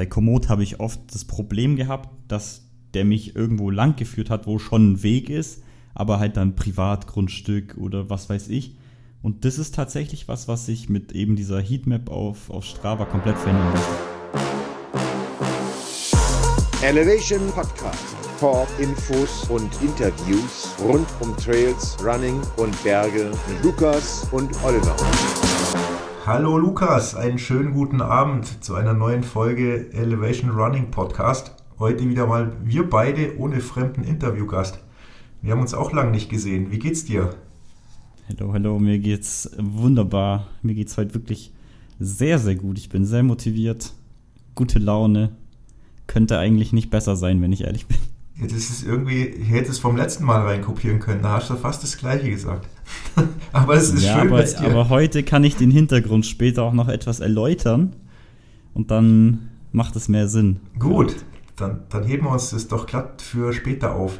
bei Komoot habe ich oft das Problem gehabt, dass der mich irgendwo lang geführt hat, wo schon ein Weg ist, aber halt dann Privatgrundstück oder was weiß ich. Und das ist tatsächlich was, was sich mit eben dieser Heatmap auf, auf Strava komplett verändern lässt. Elevation Podcast. Talk, Infos und Interviews rund um Trails, Running und Berge mit Lukas und Oliver. Hallo Lukas, einen schönen guten Abend zu einer neuen Folge Elevation Running Podcast. Heute wieder mal wir beide ohne fremden Interviewgast. Wir haben uns auch lange nicht gesehen. Wie geht's dir? Hallo, hallo, mir geht's wunderbar. Mir geht's heute wirklich sehr, sehr gut. Ich bin sehr motiviert, gute Laune. Könnte eigentlich nicht besser sein, wenn ich ehrlich bin. Ja, das ist irgendwie, ich hätte es vom letzten Mal reinkopieren können, da hast du fast das gleiche gesagt. aber es ist ja, schön, aber, aber heute kann ich den Hintergrund später auch noch etwas erläutern und dann macht es mehr Sinn. Gut, dann, dann heben wir uns das doch glatt für später auf.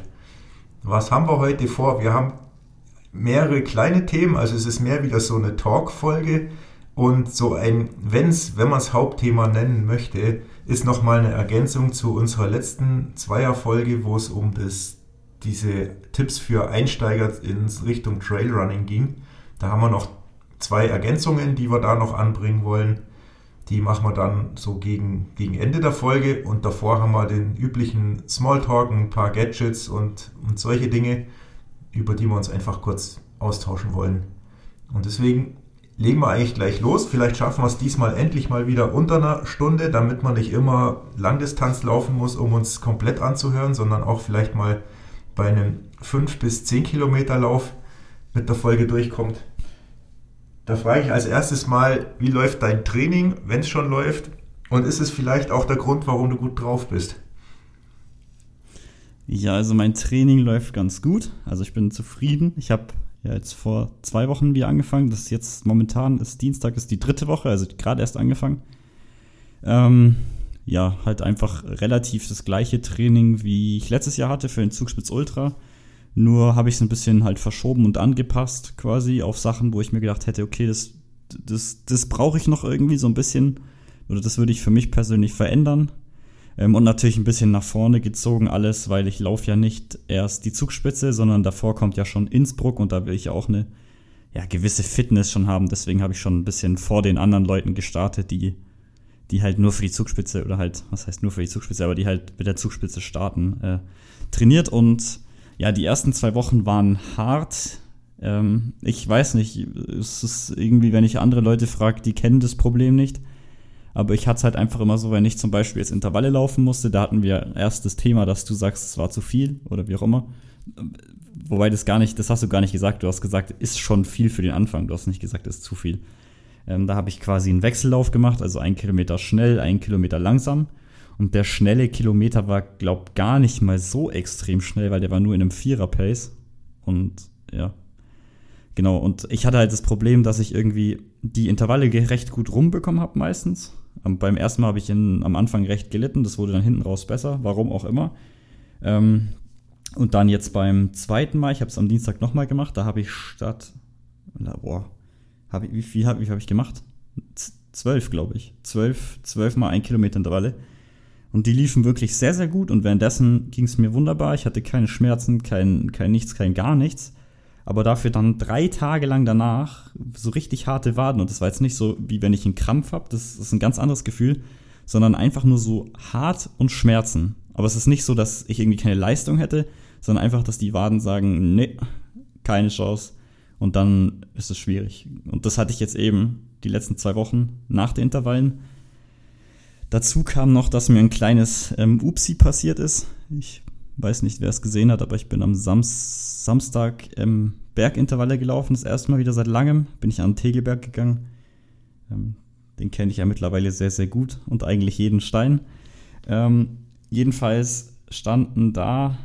Was haben wir heute vor? Wir haben mehrere kleine Themen, also es ist mehr wieder so eine Talk-Folge und so ein, wenn's, wenn man es Hauptthema nennen möchte, ist nochmal eine Ergänzung zu unserer letzten Zweierfolge, wo es um das, diese Tipps für Einsteiger in Richtung Trailrunning ging. Da haben wir noch zwei Ergänzungen, die wir da noch anbringen wollen. Die machen wir dann so gegen, gegen Ende der Folge und davor haben wir den üblichen Smalltalk, ein paar Gadgets und, und solche Dinge, über die wir uns einfach kurz austauschen wollen. Und deswegen legen wir eigentlich gleich los. Vielleicht schaffen wir es diesmal endlich mal wieder unter einer Stunde, damit man nicht immer Langdistanz laufen muss, um uns komplett anzuhören, sondern auch vielleicht mal bei einem 5 bis 10 Kilometer Lauf mit der Folge durchkommt. Da frage ich als erstes mal, wie läuft dein Training, wenn es schon läuft? Und ist es vielleicht auch der Grund, warum du gut drauf bist? Ja, also mein Training läuft ganz gut. Also ich bin zufrieden. Ich habe ja jetzt vor zwei Wochen wieder angefangen. Das ist jetzt momentan ist Dienstag, ist die dritte Woche, also gerade erst angefangen. Ähm, ja, halt einfach relativ das gleiche Training, wie ich letztes Jahr hatte für den Zugspitz Ultra. Nur habe ich es ein bisschen halt verschoben und angepasst quasi auf Sachen, wo ich mir gedacht hätte, okay, das, das, das brauche ich noch irgendwie so ein bisschen oder das würde ich für mich persönlich verändern. Ähm, und natürlich ein bisschen nach vorne gezogen alles, weil ich laufe ja nicht erst die Zugspitze, sondern davor kommt ja schon Innsbruck und da will ich ja auch eine ja, gewisse Fitness schon haben. Deswegen habe ich schon ein bisschen vor den anderen Leuten gestartet, die, die halt nur für die Zugspitze oder halt, was heißt nur für die Zugspitze, aber die halt mit der Zugspitze starten, äh, trainiert und ja, die ersten zwei Wochen waren hart. Ähm, ich weiß nicht, es ist irgendwie, wenn ich andere Leute frage, die kennen das Problem nicht. Aber ich hatte es halt einfach immer so, wenn ich zum Beispiel jetzt Intervalle laufen musste, da hatten wir erst das Thema, dass du sagst, es war zu viel oder wie auch immer. Wobei das gar nicht, das hast du gar nicht gesagt. Du hast gesagt, ist schon viel für den Anfang. Du hast nicht gesagt, ist zu viel. Ähm, da habe ich quasi einen Wechsellauf gemacht, also ein Kilometer schnell, ein Kilometer langsam. Und der schnelle Kilometer war, glaub, gar nicht mal so extrem schnell, weil der war nur in einem Vierer-Pace. Und ja. Genau, und ich hatte halt das Problem, dass ich irgendwie die Intervalle recht gut rumbekommen habe meistens. Beim ersten Mal habe ich in, am Anfang recht gelitten, das wurde dann hinten raus besser, warum auch immer. Ähm, und dann jetzt beim zweiten Mal, ich habe es am Dienstag nochmal gemacht, da habe ich statt, boah, hab ich, wie viel habe hab ich gemacht? Zwölf, glaube ich. Zwölf, zwölf mal ein Kilometer Intervalle. Und die liefen wirklich sehr, sehr gut und währenddessen ging es mir wunderbar. Ich hatte keine Schmerzen, kein, kein nichts, kein gar nichts. Aber dafür dann drei Tage lang danach so richtig harte Waden. Und das war jetzt nicht so, wie wenn ich einen Krampf habe, das ist ein ganz anderes Gefühl, sondern einfach nur so hart und Schmerzen. Aber es ist nicht so, dass ich irgendwie keine Leistung hätte, sondern einfach, dass die Waden sagen, nee, keine Chance. Und dann ist es schwierig. Und das hatte ich jetzt eben die letzten zwei Wochen nach den Intervallen. Dazu kam noch, dass mir ein kleines ähm, Upsi passiert ist. Ich weiß nicht, wer es gesehen hat, aber ich bin am Sams Samstag ähm, Bergintervalle gelaufen. Das erste Mal wieder seit langem bin ich an den Tegelberg gegangen. Ähm, den kenne ich ja mittlerweile sehr, sehr gut und eigentlich jeden Stein. Ähm, jedenfalls standen da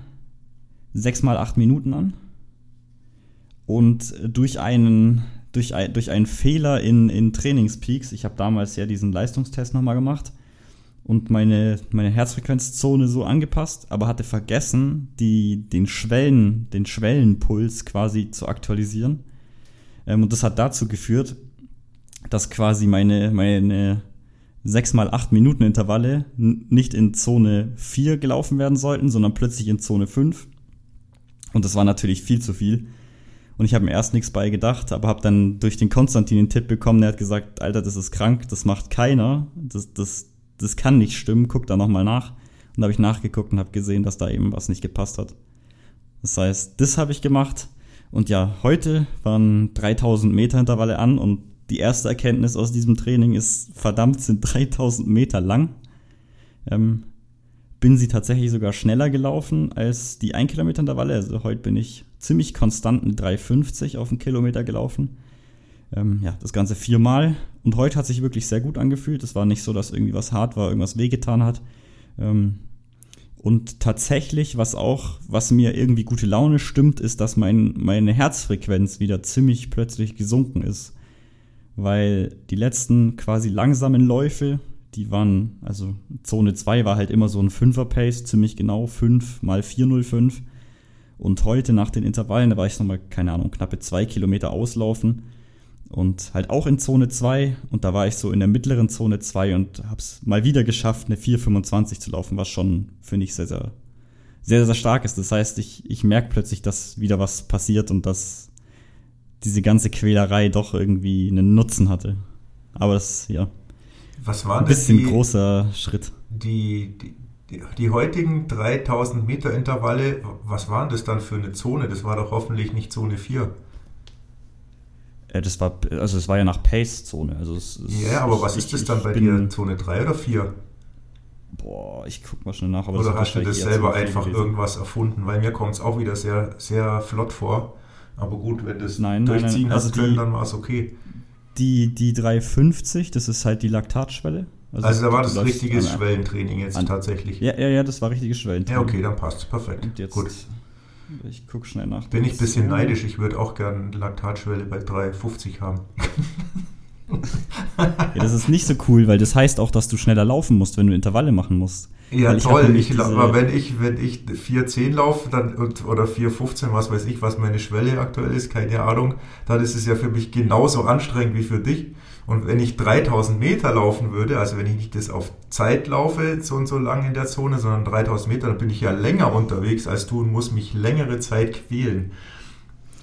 sechs mal acht Minuten an. Und durch einen, durch, ein, durch einen Fehler in, in Trainingspeaks, ich habe damals ja diesen Leistungstest nochmal gemacht, und meine, meine Herzfrequenzzone so angepasst, aber hatte vergessen, die, den Schwellen, den Schwellenpuls quasi zu aktualisieren. Ähm, und das hat dazu geführt, dass quasi meine, meine 6 mal 8 Minuten Intervalle nicht in Zone 4 gelaufen werden sollten, sondern plötzlich in Zone 5. Und das war natürlich viel zu viel. Und ich habe mir erst nichts bei gedacht, aber habe dann durch den Konstantin den Tipp bekommen, der hat gesagt, Alter, das ist krank, das macht keiner, das, das, das kann nicht stimmen, guck da nochmal nach. Und da habe ich nachgeguckt und habe gesehen, dass da eben was nicht gepasst hat. Das heißt, das habe ich gemacht. Und ja, heute waren 3000 Meter Intervalle an und die erste Erkenntnis aus diesem Training ist, verdammt, sind 3000 Meter lang. Ähm, bin sie tatsächlich sogar schneller gelaufen als die 1 Kilometer Intervalle. Also heute bin ich ziemlich konstant mit 3,50 auf den Kilometer gelaufen. Ähm, ja, das Ganze viermal. Und heute hat sich wirklich sehr gut angefühlt. Es war nicht so, dass irgendwie was hart war, irgendwas wehgetan hat. Ähm, und tatsächlich, was auch, was mir irgendwie gute Laune stimmt, ist, dass mein, meine Herzfrequenz wieder ziemlich plötzlich gesunken ist. Weil die letzten quasi langsamen Läufe, die waren, also Zone 2 war halt immer so ein 5er Pace, ziemlich genau 5 mal 405. Und heute nach den Intervallen, da war ich nochmal, keine Ahnung, knappe zwei Kilometer auslaufen. Und halt auch in Zone 2. Und da war ich so in der mittleren Zone 2 und hab's mal wieder geschafft, eine 4,25 zu laufen, was schon, finde ich, sehr, sehr, sehr, sehr stark ist. Das heißt, ich, ich merke plötzlich, dass wieder was passiert und dass diese ganze Quälerei doch irgendwie einen Nutzen hatte. Aber das, ja. Was war ein bisschen die, großer Schritt. Die, die, die, die, heutigen 3000 Meter Intervalle, was waren das dann für eine Zone? Das war doch hoffentlich nicht Zone 4. Ja, das war, also es war ja nach Pace-Zone. Also ja, aber was ist das dann bei dir? Zone 3 oder 4? Boah, ich guck mal schnell nach. oder hast du das selber einfach gewesen. irgendwas erfunden? Weil mir kommt es auch wieder sehr, sehr flott vor. Aber gut, wenn das nein, durchziehen nein, nein. Also können, dann war es okay. Die, die 350, das ist halt die Laktatschwelle. Also, also da war das richtiges Schwellentraining jetzt an, tatsächlich. Ja, ja, ja, das war richtiges Schwellentraining. Ja, okay, dann passt Perfekt. Und jetzt, Gut. Ich gucke schnell nach. Bin ich ein bisschen neidisch. Ich würde auch gerne Laktatschwelle bei 3,50 haben. ja, das ist nicht so cool, weil das heißt auch, dass du schneller laufen musst, wenn du Intervalle machen musst. Ja, ich toll. Ich, aber wenn ich, wenn ich 4,10 laufe dann, oder 4,15, was weiß ich, was meine Schwelle aktuell ist, keine Ahnung, dann ist es ja für mich genauso anstrengend wie für dich. Und wenn ich 3000 Meter laufen würde, also wenn ich nicht das auf Zeit laufe, so und so lang in der Zone, sondern 3000 Meter, dann bin ich ja länger unterwegs als du und muss mich längere Zeit quälen.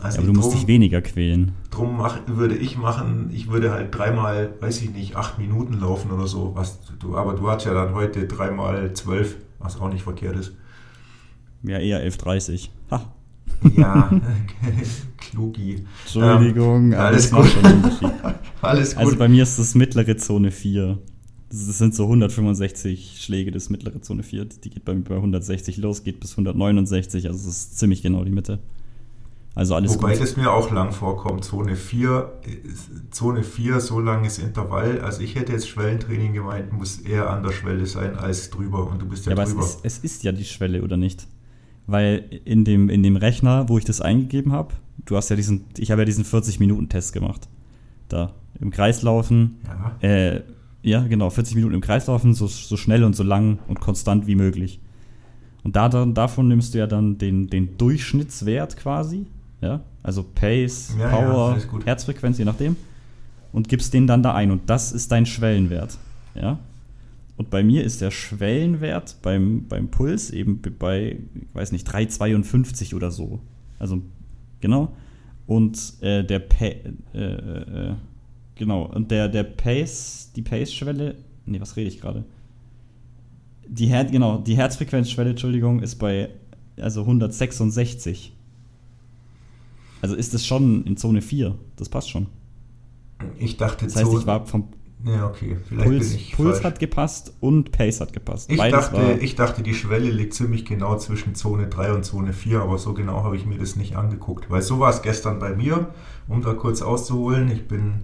Also ja, aber du musst dich weniger quälen. Drum mach, würde ich machen, ich würde halt dreimal, weiß ich nicht, acht Minuten laufen oder so. Was du, aber du hast ja dann heute dreimal zwölf, was auch nicht verkehrt ist. Ja, eher 11.30. Ha. Ja, Klugi. Entschuldigung, ähm, alles gut. alles gut. Also bei mir ist das mittlere Zone 4. Das sind so 165 Schläge das mittlere Zone 4. Die geht bei mir bei 160 los, geht bis 169. Also es ist ziemlich genau die Mitte. Also alles Wobei gut. das mir auch lang vorkommt. Zone 4, Zone 4, so langes Intervall. Also ich hätte jetzt Schwellentraining gemeint, muss eher an der Schwelle sein als drüber. Und du bist ja, ja drüber. Aber es ist, es ist ja die Schwelle, oder nicht? Weil in dem, in dem Rechner, wo ich das eingegeben habe, du hast ja diesen, ich habe ja diesen 40-Minuten-Test gemacht. Da, im Kreislaufen. Ja. Äh, ja, genau, 40 Minuten im Kreislaufen, so, so schnell und so lang und konstant wie möglich. Und da, davon nimmst du ja dann den, den Durchschnittswert quasi ja, also Pace, ja, Power, ja, Herzfrequenz, je nachdem, und gibst den dann da ein und das ist dein Schwellenwert, ja. Und bei mir ist der Schwellenwert beim, beim Puls eben bei, ich weiß nicht, 3,52 oder so. Also, genau. Und äh, der pa äh, äh, genau, und der, der Pace, die Pace-Schwelle, nee, was rede ich gerade? Die Her genau, die Herzfrequenzschwelle, Entschuldigung, ist bei also 166. Also ist es schon in Zone 4. Das passt schon. Ich dachte, das heißt, ich war vom ja, okay. Vielleicht Puls, bin ich Puls hat gepasst und Pace hat gepasst. Ich dachte, ich dachte, die Schwelle liegt ziemlich genau zwischen Zone 3 und Zone 4, aber so genau habe ich mir das nicht angeguckt. Weil so war es gestern bei mir, um da kurz auszuholen. Ich bin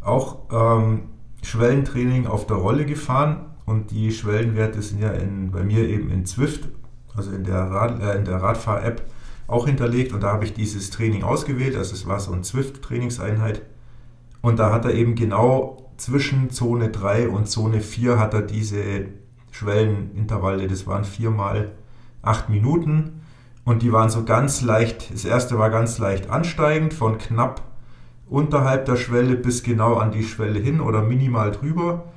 auch ähm, Schwellentraining auf der Rolle gefahren und die Schwellenwerte sind ja in, bei mir eben in Zwift, also in der, Rad, äh, der Radfahr-App, auch hinterlegt und da habe ich dieses Training ausgewählt. Also es war so eine Zwift-Trainingseinheit. Und da hat er eben genau zwischen Zone 3 und Zone 4 hat er diese Schwellenintervalle, das waren viermal acht Minuten und die waren so ganz leicht, das erste war ganz leicht ansteigend von knapp unterhalb der Schwelle bis genau an die Schwelle hin oder minimal drüber.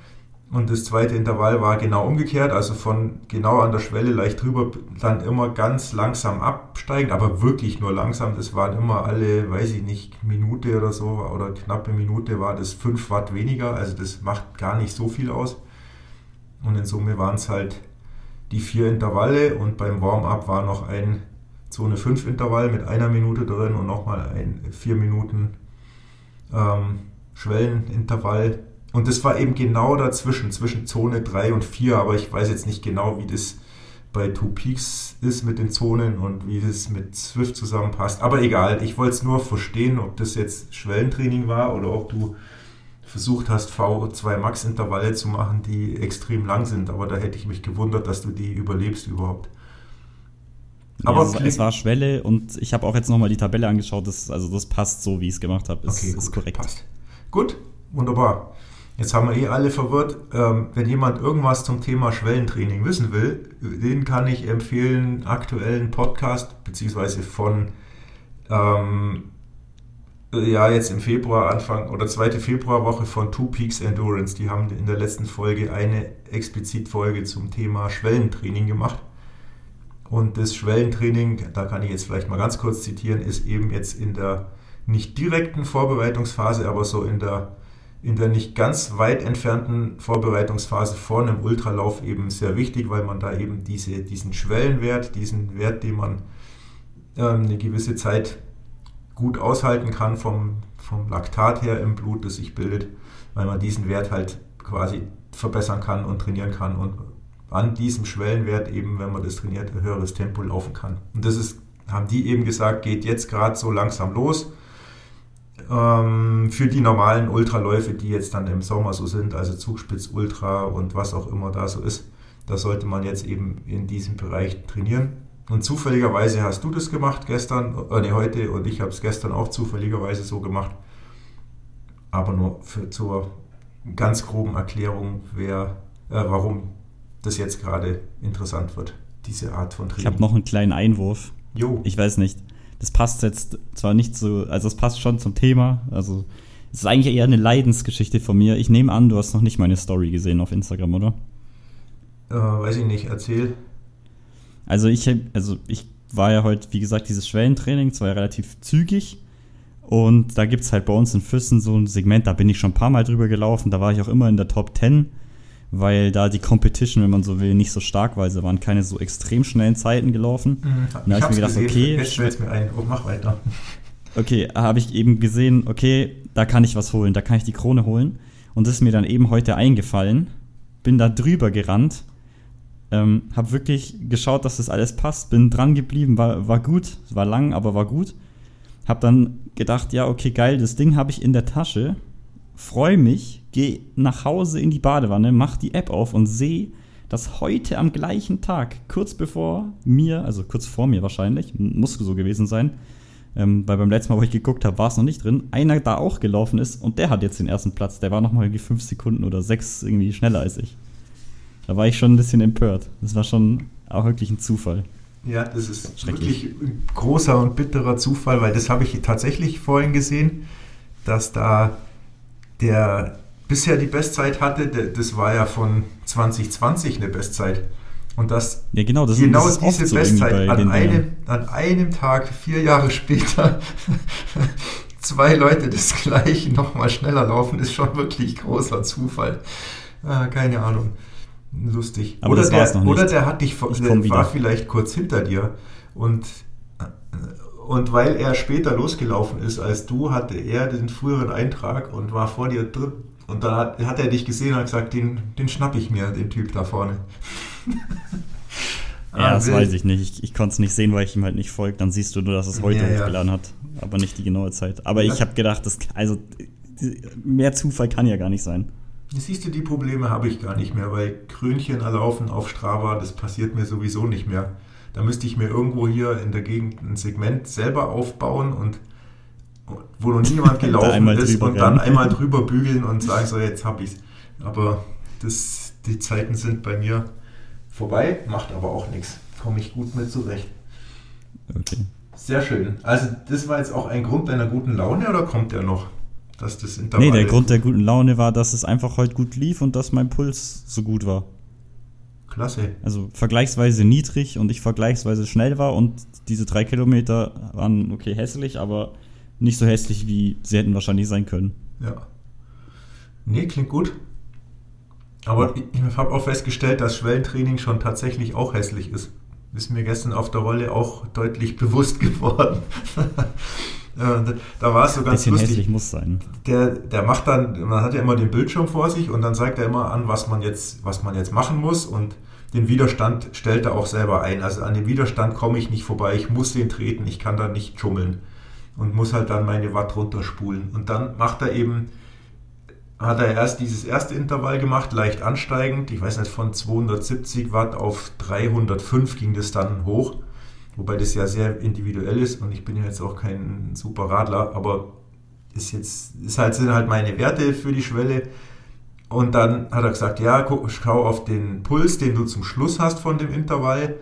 Und das zweite Intervall war genau umgekehrt, also von genau an der Schwelle leicht drüber, dann immer ganz langsam absteigen, aber wirklich nur langsam. Das waren immer alle, weiß ich nicht, Minute oder so oder knappe Minute war das 5 Watt weniger, also das macht gar nicht so viel aus. Und in Summe waren es halt die vier Intervalle und beim Warm-up war noch ein Zone 5 Intervall mit einer Minute drin und nochmal ein 4 Minuten ähm, Schwellenintervall und das war eben genau dazwischen, zwischen Zone 3 und 4, aber ich weiß jetzt nicht genau, wie das bei Two Peaks ist mit den Zonen und wie das mit Swift zusammenpasst. Aber egal, ich wollte es nur verstehen, ob das jetzt Schwellentraining war oder ob du versucht hast, V2 Max Intervalle zu machen, die extrem lang sind. Aber da hätte ich mich gewundert, dass du die überlebst überhaupt. Aber es, es, war Schwelle und ich habe auch jetzt nochmal die Tabelle angeschaut. Das, also das passt so, wie ich es gemacht habe. Ist, okay, gut, ist korrekt. Passt. Gut, wunderbar. Jetzt haben wir eh alle verwirrt. Ähm, wenn jemand irgendwas zum Thema Schwellentraining wissen will, den kann ich empfehlen, aktuellen Podcast, beziehungsweise von, ähm, ja, jetzt im Februar, Anfang oder zweite Februarwoche von Two Peaks Endurance. Die haben in der letzten Folge eine explizit Folge zum Thema Schwellentraining gemacht. Und das Schwellentraining, da kann ich jetzt vielleicht mal ganz kurz zitieren, ist eben jetzt in der nicht direkten Vorbereitungsphase, aber so in der in der nicht ganz weit entfernten Vorbereitungsphase vor einem Ultralauf eben sehr wichtig, weil man da eben diese, diesen Schwellenwert, diesen Wert, den man ähm, eine gewisse Zeit gut aushalten kann vom, vom Laktat her im Blut, das sich bildet, weil man diesen Wert halt quasi verbessern kann und trainieren kann und an diesem Schwellenwert eben, wenn man das trainiert, ein höheres Tempo laufen kann. Und das ist, haben die eben gesagt, geht jetzt gerade so langsam los ähm, für die normalen Ultraläufe, die jetzt dann im Sommer so sind, also Zugspitz Ultra und was auch immer da so ist, da sollte man jetzt eben in diesem Bereich trainieren. Und zufälligerweise hast du das gemacht gestern, äh, nee, heute und ich habe es gestern auch zufälligerweise so gemacht. Aber nur für, zur ganz groben Erklärung, wer, äh, warum das jetzt gerade interessant wird, diese Art von Training. Ich habe noch einen kleinen Einwurf. Jo. Ich weiß nicht das passt jetzt zwar nicht so, also es passt schon zum Thema, also es ist eigentlich eher eine Leidensgeschichte von mir. Ich nehme an, du hast noch nicht meine Story gesehen auf Instagram, oder? Äh, weiß ich nicht, erzähl. Also ich, also ich war ja heute, wie gesagt, dieses Schwellentraining, zwar relativ zügig. Und da gibt es halt bei uns in Füssen so ein Segment, da bin ich schon ein paar Mal drüber gelaufen, da war ich auch immer in der Top 10 weil da die Competition, wenn man so will, nicht so stark war. Also waren keine so extrem schnellen Zeiten gelaufen. Mhm. Da habe ich mir gedacht, gesehen, okay. Jetzt fällt mir ein. Oh, mach weiter. Okay, habe ich eben gesehen, okay, da kann ich was holen, da kann ich die Krone holen. Und das ist mir dann eben heute eingefallen. Bin da drüber gerannt. Ähm, habe wirklich geschaut, dass das alles passt. Bin dran geblieben, war, war gut. War lang, aber war gut. Habe dann gedacht, ja, okay, geil, das Ding habe ich in der Tasche freue mich, gehe nach Hause in die Badewanne, mach die App auf und sehe, dass heute am gleichen Tag, kurz bevor mir, also kurz vor mir wahrscheinlich, muss so gewesen sein, ähm, weil beim letzten Mal, wo ich geguckt habe, war es noch nicht drin, einer da auch gelaufen ist und der hat jetzt den ersten Platz. Der war noch mal irgendwie fünf Sekunden oder sechs irgendwie schneller als ich. Da war ich schon ein bisschen empört. Das war schon auch wirklich ein Zufall. Ja, das ist wirklich ein großer und bitterer Zufall, weil das habe ich tatsächlich vorhin gesehen, dass da der bisher die Bestzeit hatte, der, das war ja von 2020 eine Bestzeit. Und das, ja, genau, das genau das diese so Bestzeit an einem, an einem Tag, vier Jahre später, zwei Leute das gleiche nochmal schneller laufen, ist schon wirklich großer Zufall. Ah, keine Ahnung. Lustig. Aber oder, der, oder der hat dich, der war vielleicht kurz hinter dir und und weil er später losgelaufen ist als du, hatte er den früheren Eintrag und war vor dir drin. Und da hat, hat er dich gesehen und hat gesagt, den, den schnapp ich mir, den Typ da vorne. ja, das weiß ich nicht. Ich, ich konnte es nicht sehen, weil ich ihm halt nicht folge. Dann siehst du nur, dass es heute ja, hochgeladen ja. hat, aber nicht die genaue Zeit. Aber ja. ich habe gedacht, das, also mehr Zufall kann ja gar nicht sein. Siehst du, die Probleme habe ich gar nicht mehr, weil Krönchen erlaufen auf Strava, das passiert mir sowieso nicht mehr. Da müsste ich mir irgendwo hier in der Gegend ein Segment selber aufbauen und wo noch niemand gelaufen ist und dann einmal drüber bügeln und sagen, so jetzt habe ich es. Aber das, die Zeiten sind bei mir vorbei, macht aber auch nichts. Komme ich gut mit zurecht. Okay. Sehr schön. Also das war jetzt auch ein Grund deiner guten Laune oder kommt der noch? dass das Intervall. Nee, der Grund der guten Laune war, dass es einfach heute gut lief und dass mein Puls so gut war. Klasse. Also vergleichsweise niedrig und ich vergleichsweise schnell war und diese drei Kilometer waren okay hässlich, aber nicht so hässlich, wie sie hätten wahrscheinlich sein können. Ja. Nee, klingt gut. Aber ich, habe auch festgestellt, dass Schwellentraining schon tatsächlich auch hässlich ist. Ist mir gestern auf der Rolle auch deutlich bewusst geworden. Da, war es so ganz Bisschen lustig. hässlich muss sein. Der, der macht dann, man hat ja immer den Bildschirm vor sich und dann zeigt er immer an, was man jetzt, was man jetzt machen muss und den Widerstand stellt er auch selber ein. Also an den Widerstand komme ich nicht vorbei, ich muss den treten, ich kann da nicht schummeln und muss halt dann meine Watt runterspulen. Und dann macht er eben, hat er erst dieses erste Intervall gemacht, leicht ansteigend. Ich weiß nicht, von 270 Watt auf 305 ging das dann hoch. Wobei das ja sehr individuell ist und ich bin ja jetzt auch kein super Radler, aber ist jetzt, ist halt, sind halt meine Werte für die Schwelle. Und dann hat er gesagt, ja, guck, schau auf den Puls, den du zum Schluss hast von dem Intervall.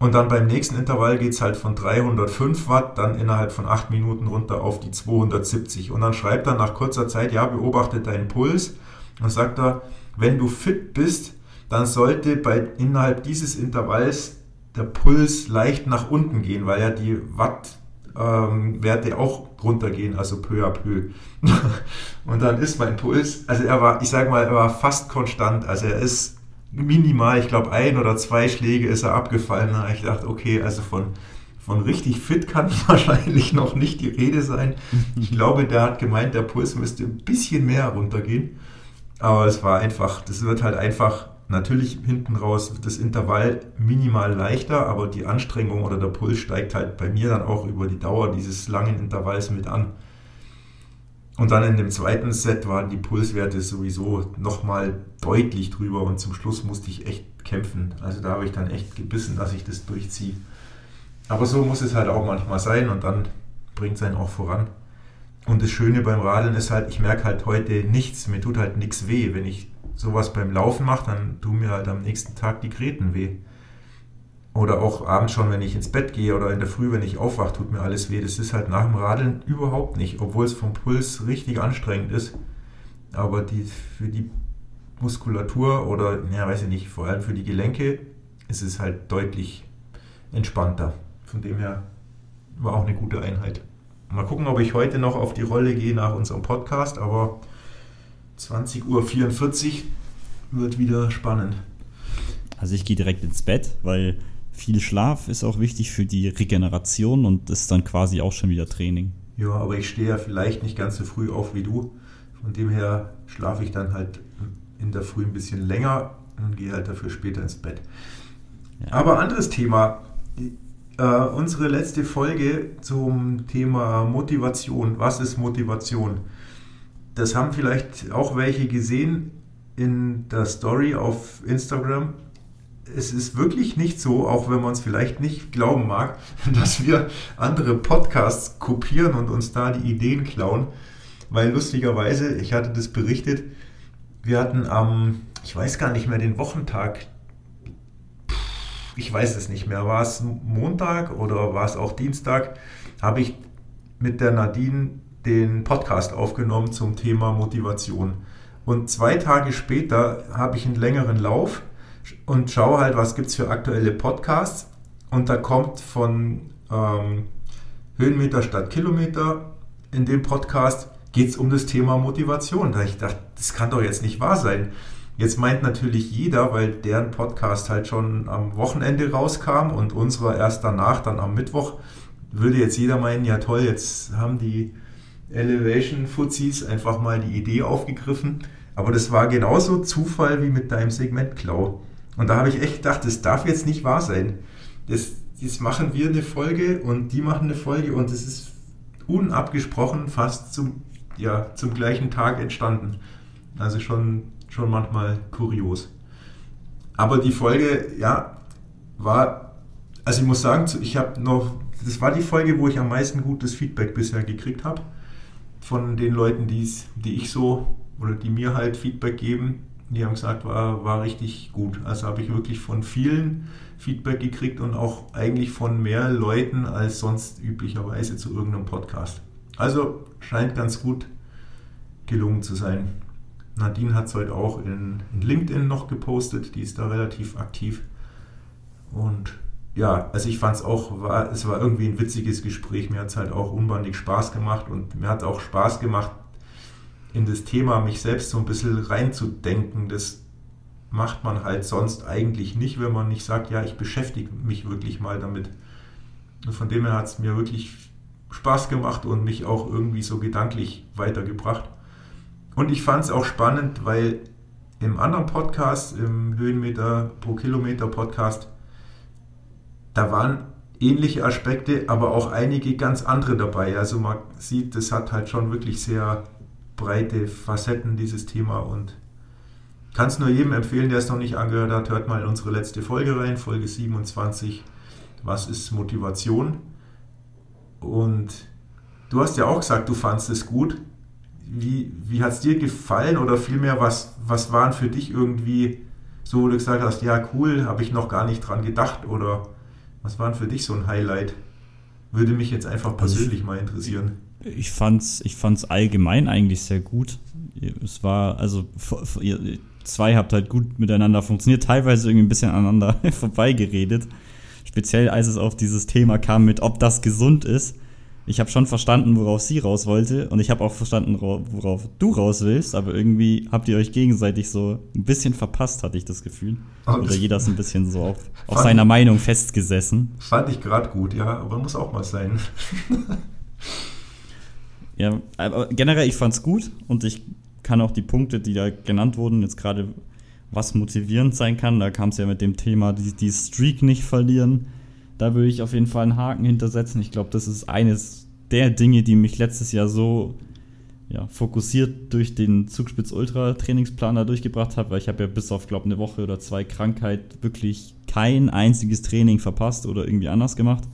Und dann beim nächsten Intervall geht es halt von 305 Watt dann innerhalb von 8 Minuten runter auf die 270. Und dann schreibt er nach kurzer Zeit, ja, beobachte deinen Puls. Und sagt er, wenn du fit bist, dann sollte bei, innerhalb dieses Intervalls der Puls leicht nach unten gehen, weil ja die Wattwerte ähm, auch runtergehen, also peu à peu. und dann ist mein Puls, also er war, ich sage mal, er war fast konstant, also er ist minimal, ich glaube ein oder zwei Schläge ist er abgefallen. Da ich gedacht, okay, also von, von richtig fit kann wahrscheinlich noch nicht die Rede sein. Ich glaube, der hat gemeint, der Puls müsste ein bisschen mehr runtergehen. Aber es war einfach, das wird halt einfach natürlich hinten raus das Intervall minimal leichter, aber die Anstrengung oder der Puls steigt halt bei mir dann auch über die Dauer dieses langen Intervalls mit an. Und dann in dem zweiten Set waren die Pulswerte sowieso nochmal deutlich drüber und zum Schluss musste ich echt kämpfen. Also da habe ich dann echt gebissen, dass ich das durchziehe. Aber so muss es halt auch manchmal sein und dann bringt es einen auch voran. Und das Schöne beim Radeln ist halt, ich merke halt heute nichts, mir tut halt nichts weh. Wenn ich sowas beim Laufen mache, dann tun mir halt am nächsten Tag die Gräten weh. Oder auch abends schon, wenn ich ins Bett gehe oder in der Früh, wenn ich aufwache, tut mir alles weh. Das ist halt nach dem Radeln überhaupt nicht, obwohl es vom Puls richtig anstrengend ist. Aber die, für die Muskulatur oder, ja, weiß ich nicht, vor allem für die Gelenke ist es halt deutlich entspannter. Von dem her war auch eine gute Einheit. Mal gucken, ob ich heute noch auf die Rolle gehe nach unserem Podcast, aber 20.44 Uhr wird wieder spannend. Also ich gehe direkt ins Bett, weil viel Schlaf ist auch wichtig für die Regeneration und ist dann quasi auch schon wieder Training. Ja, aber ich stehe ja vielleicht nicht ganz so früh auf wie du. Von dem her schlafe ich dann halt in der Früh ein bisschen länger und gehe halt dafür später ins Bett. Ja. Aber anderes Thema. Äh, unsere letzte Folge zum Thema Motivation. Was ist Motivation? Das haben vielleicht auch welche gesehen in der Story auf Instagram es ist wirklich nicht so, auch wenn man es vielleicht nicht glauben mag, dass wir andere Podcasts kopieren und uns da die Ideen klauen. Weil lustigerweise, ich hatte das berichtet, wir hatten am, ich weiß gar nicht mehr, den Wochentag, ich weiß es nicht mehr, war es Montag oder war es auch Dienstag, habe ich mit der Nadine den Podcast aufgenommen zum Thema Motivation. Und zwei Tage später habe ich einen längeren Lauf und schaue halt, was gibt es für aktuelle Podcasts. Und da kommt von ähm, Höhenmeter statt Kilometer in dem Podcast geht es um das Thema Motivation. Da ich dachte, das kann doch jetzt nicht wahr sein. Jetzt meint natürlich jeder, weil deren Podcast halt schon am Wochenende rauskam und unserer erst danach, dann am Mittwoch, würde jetzt jeder meinen, ja toll, jetzt haben die Elevation Fuzis einfach mal die Idee aufgegriffen. Aber das war genauso Zufall wie mit deinem Segment Klau. Und da habe ich echt gedacht, das darf jetzt nicht wahr sein. Das, das machen wir eine Folge und die machen eine Folge und es ist unabgesprochen fast zum, ja, zum gleichen Tag entstanden. Also schon, schon manchmal kurios. Aber die Folge, ja, war, also ich muss sagen, ich habe noch, das war die Folge, wo ich am meisten gutes Feedback bisher gekriegt habe. Von den Leuten, die's, die ich so, oder die mir halt Feedback geben die haben gesagt, war, war richtig gut. Also habe ich wirklich von vielen Feedback gekriegt und auch eigentlich von mehr Leuten als sonst üblicherweise zu irgendeinem Podcast. Also scheint ganz gut gelungen zu sein. Nadine hat es heute auch in, in, LinkedIn noch gepostet, die ist da relativ aktiv. Und ja, also ich fand es auch, war, es war irgendwie ein witziges Gespräch. Mir hat es halt auch unbandig Spaß gemacht und mir hat auch Spaß gemacht, in das Thema mich selbst so ein bisschen reinzudenken. Das macht man halt sonst eigentlich nicht, wenn man nicht sagt, ja, ich beschäftige mich wirklich mal damit. Und von dem her hat es mir wirklich Spaß gemacht und mich auch irgendwie so gedanklich weitergebracht. Und ich fand es auch spannend, weil im anderen Podcast, im Höhenmeter pro Kilometer Podcast, da waren ähnliche Aspekte, aber auch einige ganz andere dabei. Also man sieht, das hat halt schon wirklich sehr breite Facetten, dieses Thema. Und kann es nur jedem empfehlen, der es noch nicht angehört hat, hört mal in unsere letzte Folge rein, Folge 27. Was ist Motivation? Und du hast ja auch gesagt, du fandest es gut. Wie, wie hat es dir gefallen oder vielmehr, was, was waren für dich irgendwie so, wo du gesagt hast, ja cool, habe ich noch gar nicht dran gedacht oder was war für dich so ein Highlight? Würde mich jetzt einfach also persönlich also, mal interessieren. Ich fand's, ich fand's allgemein eigentlich sehr gut. Es war, also ihr zwei habt halt gut miteinander funktioniert, teilweise irgendwie ein bisschen aneinander vorbeigeredet. Speziell als es auf dieses Thema kam mit, ob das gesund ist ich habe schon verstanden, worauf sie raus wollte und ich habe auch verstanden, worauf du raus willst, aber irgendwie habt ihr euch gegenseitig so ein bisschen verpasst, hatte ich das Gefühl. Oh, Oder jeder ist ein bisschen so auf, auf seiner Meinung festgesessen. Fand ich gerade gut, ja, aber muss auch mal sein. ja, aber generell, ich fand's gut und ich kann auch die Punkte, die da genannt wurden, jetzt gerade was motivierend sein kann, da kam es ja mit dem Thema, die, die Streak nicht verlieren da würde ich auf jeden Fall einen Haken hintersetzen. Ich glaube, das ist eines der Dinge, die mich letztes Jahr so ja, fokussiert durch den Zugspitz Ultra Trainingsplaner durchgebracht habe, weil ich habe ja bis auf, glaube eine Woche oder zwei Krankheit wirklich kein einziges Training verpasst oder irgendwie anders gemacht.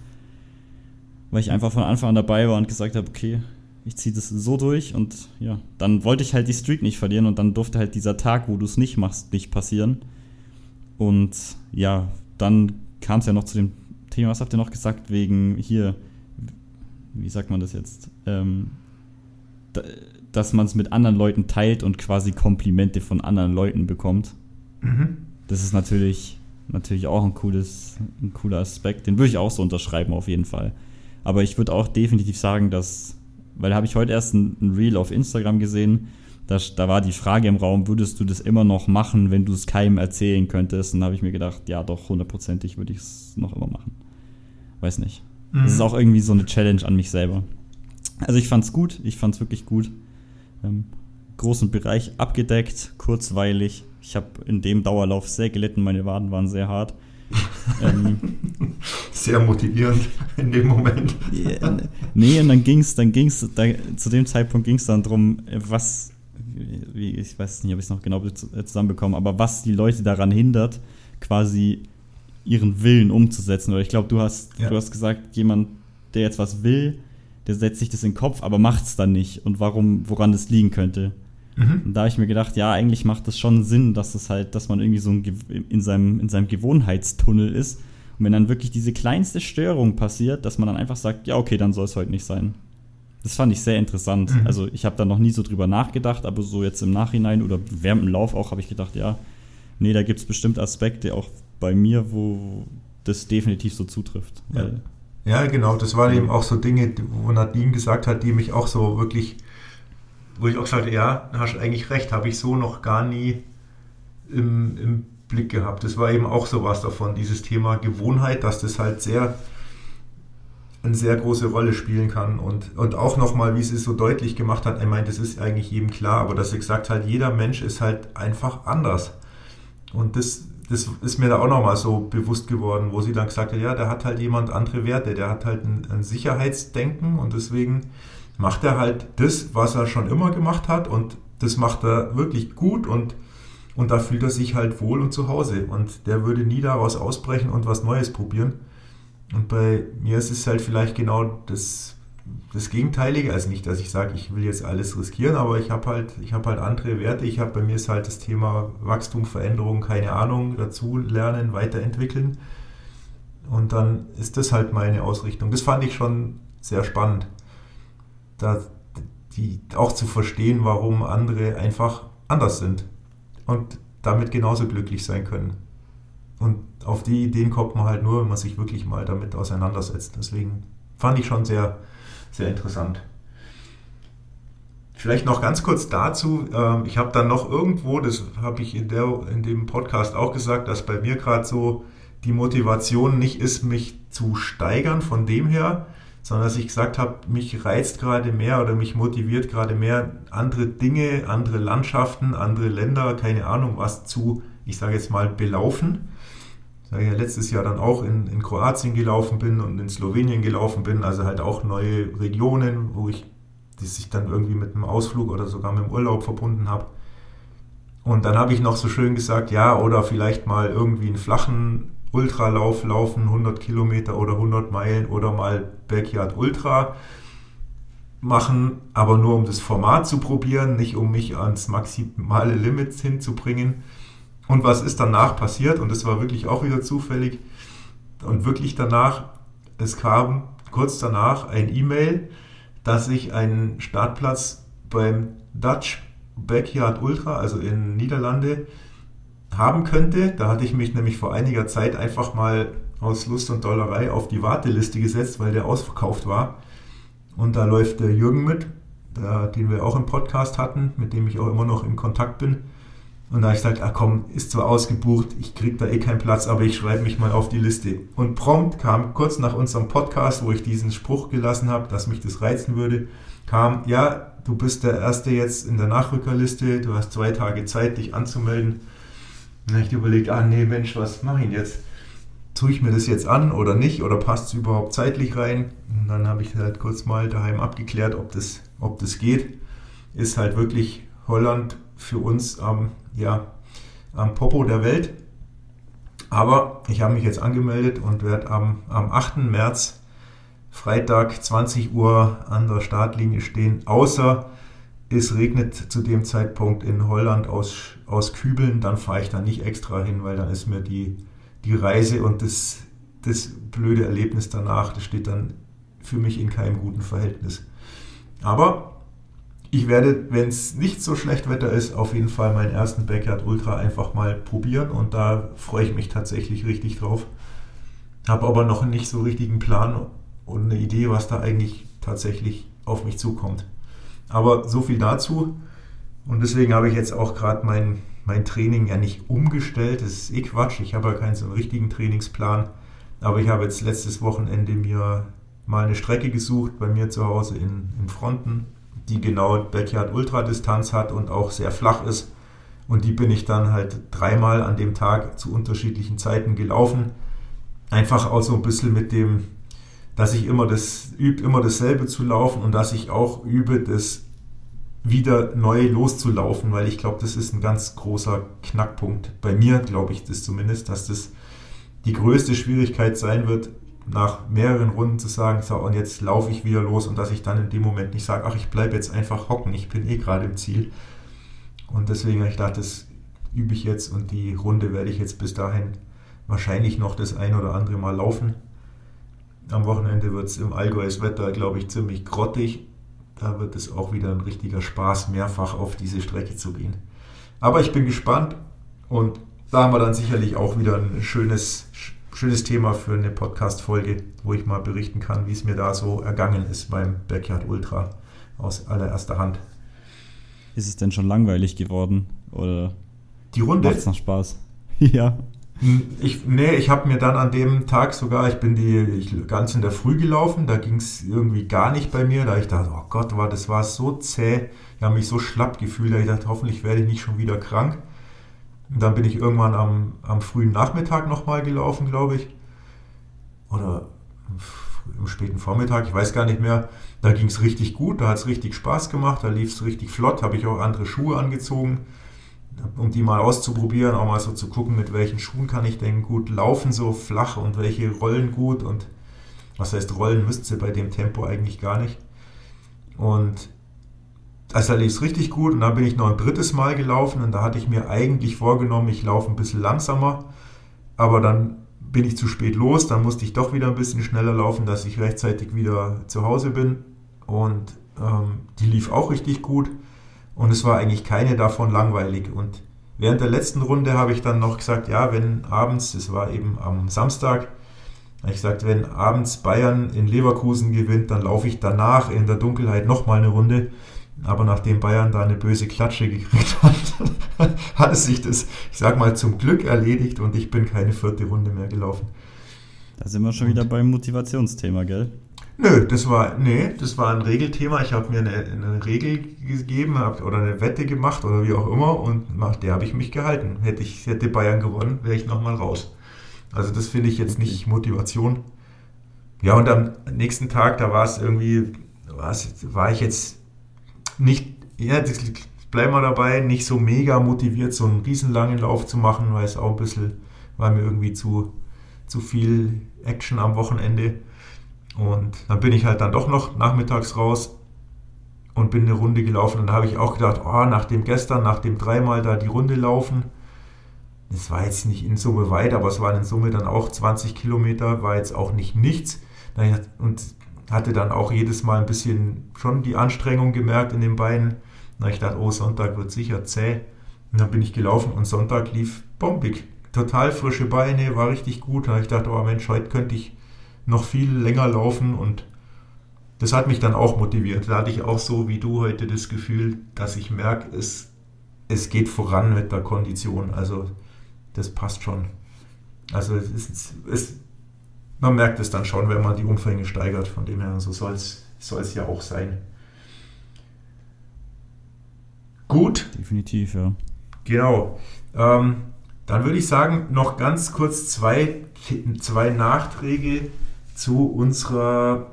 Weil ich einfach von Anfang an dabei war und gesagt habe, okay, ich ziehe das so durch und ja, dann wollte ich halt die Streak nicht verlieren und dann durfte halt dieser Tag, wo du es nicht machst, nicht passieren. Und ja, dann kam es ja noch zu dem Thema, was habt ihr noch gesagt, wegen hier, wie sagt man das jetzt? Ähm, da, dass man es mit anderen Leuten teilt und quasi Komplimente von anderen Leuten bekommt. Mhm. Das ist natürlich, natürlich auch ein, cooles, ein cooler Aspekt. Den würde ich auch so unterschreiben, auf jeden Fall. Aber ich würde auch definitiv sagen, dass, weil da habe ich heute erst ein, ein Reel auf Instagram gesehen, da, da war die Frage im Raum, würdest du das immer noch machen, wenn du es keinem erzählen könntest? Und da habe ich mir gedacht, ja, doch, hundertprozentig würde ich es noch immer machen weiß nicht. Mhm. Das ist auch irgendwie so eine Challenge an mich selber. Also ich fand's gut, ich fand's wirklich gut. Ähm, großen Bereich abgedeckt, kurzweilig. Ich habe in dem Dauerlauf sehr gelitten, meine Waden waren sehr hart. ähm, sehr motivierend in dem Moment. Nee, und dann ging's, dann ging's, da, zu dem Zeitpunkt ging es dann darum, was, wie, ich weiß nicht, ob ich es noch genau zusammenbekomme, aber was die Leute daran hindert, quasi ihren Willen umzusetzen. Oder ich glaube, du hast, ja. du hast gesagt, jemand, der jetzt was will, der setzt sich das in den Kopf, aber macht es dann nicht. Und warum, woran das liegen könnte. Mhm. Und da habe ich mir gedacht, ja, eigentlich macht das schon Sinn, dass es halt, dass man irgendwie so in seinem, in seinem Gewohnheitstunnel ist. Und wenn dann wirklich diese kleinste Störung passiert, dass man dann einfach sagt, ja, okay, dann soll es heute nicht sein. Das fand ich sehr interessant. Mhm. Also ich habe da noch nie so drüber nachgedacht, aber so jetzt im Nachhinein oder während dem Lauf auch habe ich gedacht, ja, nee, da gibt es bestimmt Aspekte, auch bei mir, wo das definitiv so zutrifft. Ja. ja, genau, das waren eben auch so Dinge, wo Nadine gesagt hat, die mich auch so wirklich, wo ich auch sagte, ja, hast eigentlich recht, habe ich so noch gar nie im, im Blick gehabt. Das war eben auch so was davon, dieses Thema Gewohnheit, dass das halt sehr eine sehr große Rolle spielen kann und, und auch nochmal, wie sie es so deutlich gemacht hat, ich meine, das ist eigentlich jedem klar, aber dass sie gesagt hat, jeder Mensch ist halt einfach anders. Und das das ist mir da auch nochmal so bewusst geworden, wo sie dann gesagt hat, ja, der hat halt jemand andere Werte, der hat halt ein, ein, Sicherheitsdenken und deswegen macht er halt das, was er schon immer gemacht hat und das macht er wirklich gut und, und da fühlt er sich halt wohl und zu Hause und der würde nie daraus ausbrechen und was Neues probieren. Und bei mir ist es halt vielleicht genau das das Gegenteilige, also nicht, dass ich sage, ich will jetzt alles riskieren, aber ich habe halt, ich halt andere Werte. Ich habe bei mir ist halt das Thema Wachstum, Veränderung, keine Ahnung, dazu lernen, weiterentwickeln. Und dann ist das halt meine Ausrichtung. Das fand ich schon sehr spannend. Da, die auch zu verstehen, warum andere einfach anders sind und damit genauso glücklich sein können. Und auf die Ideen kommt man halt nur, wenn man sich wirklich mal damit auseinandersetzt. Deswegen fand ich schon sehr, sehr interessant. Vielleicht noch ganz kurz dazu. Ähm, ich habe dann noch irgendwo, das habe ich in, der, in dem Podcast auch gesagt, dass bei mir gerade so die Motivation nicht ist, mich zu steigern von dem her, sondern dass ich gesagt habe, mich reizt gerade mehr oder mich motiviert gerade mehr, andere Dinge, andere Landschaften, andere Länder, keine Ahnung was zu, ich sage jetzt mal, belaufen. Da ja letztes Jahr dann auch in, in Kroatien gelaufen bin und in Slowenien gelaufen bin, also halt auch neue Regionen, wo ich die sich dann irgendwie mit einem Ausflug oder sogar mit dem Urlaub verbunden habe. Und dann habe ich noch so schön gesagt, ja, oder vielleicht mal irgendwie einen flachen Ultralauf laufen, 100 Kilometer oder 100 Meilen oder mal Backyard Ultra machen, aber nur um das Format zu probieren, nicht um mich ans maximale Limit hinzubringen. Und was ist danach passiert? Und es war wirklich auch wieder zufällig. Und wirklich danach, es kam kurz danach ein E-Mail, dass ich einen Startplatz beim Dutch Backyard Ultra, also in Niederlande, haben könnte. Da hatte ich mich nämlich vor einiger Zeit einfach mal aus Lust und Dollerei auf die Warteliste gesetzt, weil der ausverkauft war. Und da läuft der Jürgen mit, der, den wir auch im Podcast hatten, mit dem ich auch immer noch in Kontakt bin. Und da habe ich gesagt, ah komm, ist zwar ausgebucht, ich kriege da eh keinen Platz, aber ich schreibe mich mal auf die Liste. Und prompt kam kurz nach unserem Podcast, wo ich diesen Spruch gelassen habe, dass mich das reizen würde, kam, ja, du bist der Erste jetzt in der Nachrückerliste, du hast zwei Tage Zeit, dich anzumelden. dann habe ich überlegt, ah nee, Mensch, was mache ich jetzt? Tue ich mir das jetzt an oder nicht? Oder passt es überhaupt zeitlich rein? Und dann habe ich halt kurz mal daheim abgeklärt, ob das, ob das geht. Ist halt wirklich Holland für uns am, ja, am Popo der Welt. Aber ich habe mich jetzt angemeldet und werde am, am 8. März, Freitag, 20 Uhr an der Startlinie stehen, außer es regnet zu dem Zeitpunkt in Holland aus, aus Kübeln, dann fahre ich da nicht extra hin, weil dann ist mir die, die Reise und das, das blöde Erlebnis danach, das steht dann für mich in keinem guten Verhältnis. Aber ich werde, wenn es nicht so schlecht Wetter ist, auf jeden Fall meinen ersten Backyard Ultra einfach mal probieren und da freue ich mich tatsächlich richtig drauf. Habe aber noch nicht so richtigen Plan und eine Idee, was da eigentlich tatsächlich auf mich zukommt. Aber so viel dazu. Und deswegen habe ich jetzt auch gerade mein, mein Training ja nicht umgestellt. Das ist eh Quatsch. Ich habe ja keinen so richtigen Trainingsplan. Aber ich habe jetzt letztes Wochenende mir mal eine Strecke gesucht bei mir zu Hause in, in Fronten die genau Backyard Ultradistanz hat und auch sehr flach ist. Und die bin ich dann halt dreimal an dem Tag zu unterschiedlichen Zeiten gelaufen. Einfach auch so ein bisschen mit dem, dass ich immer das übe, immer dasselbe zu laufen und dass ich auch übe, das wieder neu loszulaufen, weil ich glaube, das ist ein ganz großer Knackpunkt. Bei mir glaube ich das zumindest, dass das die größte Schwierigkeit sein wird, nach mehreren Runden zu sagen, so und jetzt laufe ich wieder los und dass ich dann in dem Moment nicht sage, ach, ich bleibe jetzt einfach hocken, ich bin eh gerade im Ziel. Und deswegen habe ich gedacht, das übe ich jetzt und die Runde werde ich jetzt bis dahin wahrscheinlich noch das ein oder andere Mal laufen. Am Wochenende wird es im Allgäu's Wetter, glaube ich, ziemlich grottig. Da wird es auch wieder ein richtiger Spaß, mehrfach auf diese Strecke zu gehen. Aber ich bin gespannt und da haben wir dann sicherlich auch wieder ein schönes schönes Thema für eine Podcast-Folge, wo ich mal berichten kann, wie es mir da so ergangen ist beim Backyard Ultra aus allererster Hand. Ist es denn schon langweilig geworden? Oder die Runde? Macht es noch Spaß? ja. Ich, nee, ich habe mir dann an dem Tag sogar, ich bin die ich, ganz in der Früh gelaufen, da ging es irgendwie gar nicht bei mir. Da ich dachte, oh Gott, war, das war so zäh. Ich habe mich so schlapp gefühlt, da ich dachte, hoffentlich werde ich nicht schon wieder krank. Und dann bin ich irgendwann am, am frühen Nachmittag nochmal gelaufen, glaube ich. Oder im späten Vormittag, ich weiß gar nicht mehr. Da ging es richtig gut, da hat es richtig Spaß gemacht, da lief es richtig flott, habe ich auch andere Schuhe angezogen, um die mal auszuprobieren, auch mal so zu gucken, mit welchen Schuhen kann ich denn gut laufen, so flach und welche rollen gut und was heißt rollen müsste bei dem Tempo eigentlich gar nicht. Und also da lief es richtig gut und dann bin ich noch ein drittes Mal gelaufen und da hatte ich mir eigentlich vorgenommen, ich laufe ein bisschen langsamer, aber dann bin ich zu spät los, dann musste ich doch wieder ein bisschen schneller laufen, dass ich rechtzeitig wieder zu Hause bin und ähm, die lief auch richtig gut und es war eigentlich keine davon langweilig. Und während der letzten Runde habe ich dann noch gesagt, ja, wenn abends, das war eben am Samstag, ich gesagt, wenn abends Bayern in Leverkusen gewinnt, dann laufe ich danach in der Dunkelheit nochmal eine Runde. Aber nachdem Bayern da eine böse Klatsche gekriegt hat, hat es sich das, ich sag mal, zum Glück erledigt und ich bin keine vierte Runde mehr gelaufen. Da sind wir schon und wieder beim Motivationsthema, gell? Nö, das war, nee, das war ein Regelthema. Ich habe mir eine, eine, Regel gegeben hab, oder eine Wette gemacht oder wie auch immer und nach der habe ich mich gehalten. Hätte ich hätte Bayern gewonnen, wäre ich nochmal raus. Also das finde ich jetzt nicht Motivation. Ja, und am nächsten Tag, da war es irgendwie, war ich jetzt nicht, ja, das, bleiben wir dabei, nicht so mega motiviert, so einen riesenlangen Lauf zu machen, weil es auch ein bisschen, war mir irgendwie zu, zu viel Action am Wochenende. Und dann bin ich halt dann doch noch nachmittags raus und bin eine Runde gelaufen. Und da habe ich auch gedacht, oh, nach dem gestern, nach dem dreimal da die Runde laufen, das war jetzt nicht in Summe weit, aber es waren in Summe dann auch 20 Kilometer, war jetzt auch nicht nichts. Und hatte dann auch jedes Mal ein bisschen schon die Anstrengung gemerkt in den Beinen. Da ich dachte, oh, Sonntag wird sicher zäh. Und dann bin ich gelaufen und Sonntag lief bombig. Total frische Beine, war richtig gut. Da ich dachte, oh Mensch, heute könnte ich noch viel länger laufen und das hat mich dann auch motiviert. Da hatte ich auch so wie du heute das Gefühl, dass ich merke, es, es geht voran mit der Kondition. Also das passt schon. Also es ist, es, man merkt es dann schon, wenn man die Umfänge steigert. Von dem her, so soll es ja auch sein. Gut. Definitiv, ja. Genau. Ähm, dann würde ich sagen, noch ganz kurz zwei, zwei Nachträge zu unserer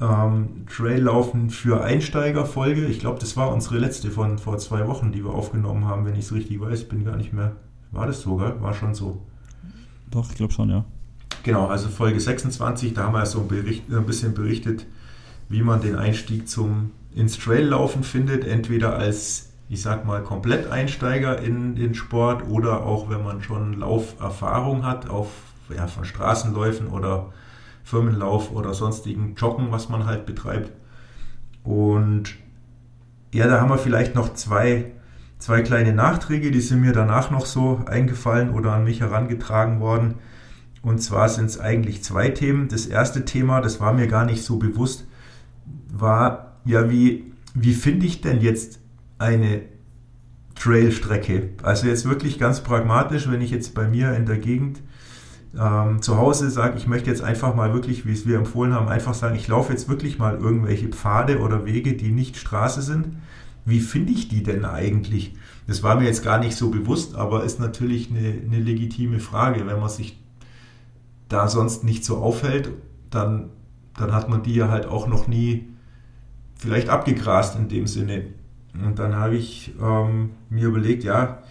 ähm, Traillaufen für Einsteiger-Folge. Ich glaube, das war unsere letzte von vor zwei Wochen, die wir aufgenommen haben, wenn ich es richtig weiß. Bin gar nicht mehr. War das so, gell? War schon so. Doch, ich glaube schon, ja. Genau, also Folge 26, da haben wir so ein, Bericht, ein bisschen berichtet, wie man den Einstieg zum ins Traillaufen findet, entweder als, ich sag mal, Kompletteinsteiger in den Sport oder auch, wenn man schon Lauferfahrung hat, auf ja, von Straßenläufen oder Firmenlauf oder sonstigen Joggen, was man halt betreibt. Und ja, da haben wir vielleicht noch zwei, zwei kleine Nachträge, die sind mir danach noch so eingefallen oder an mich herangetragen worden. Und zwar sind es eigentlich zwei Themen. Das erste Thema, das war mir gar nicht so bewusst, war ja, wie, wie finde ich denn jetzt eine Trailstrecke? Also jetzt wirklich ganz pragmatisch, wenn ich jetzt bei mir in der Gegend ähm, zu Hause sage, ich möchte jetzt einfach mal wirklich, wie es wir empfohlen haben, einfach sagen, ich laufe jetzt wirklich mal irgendwelche Pfade oder Wege, die nicht Straße sind. Wie finde ich die denn eigentlich? Das war mir jetzt gar nicht so bewusst, aber ist natürlich eine, eine legitime Frage. Wenn man sich da sonst nicht so aufhält, dann, dann hat man die ja halt auch noch nie vielleicht abgegrast in dem Sinne. Und dann habe ich ähm, mir überlegt, ja,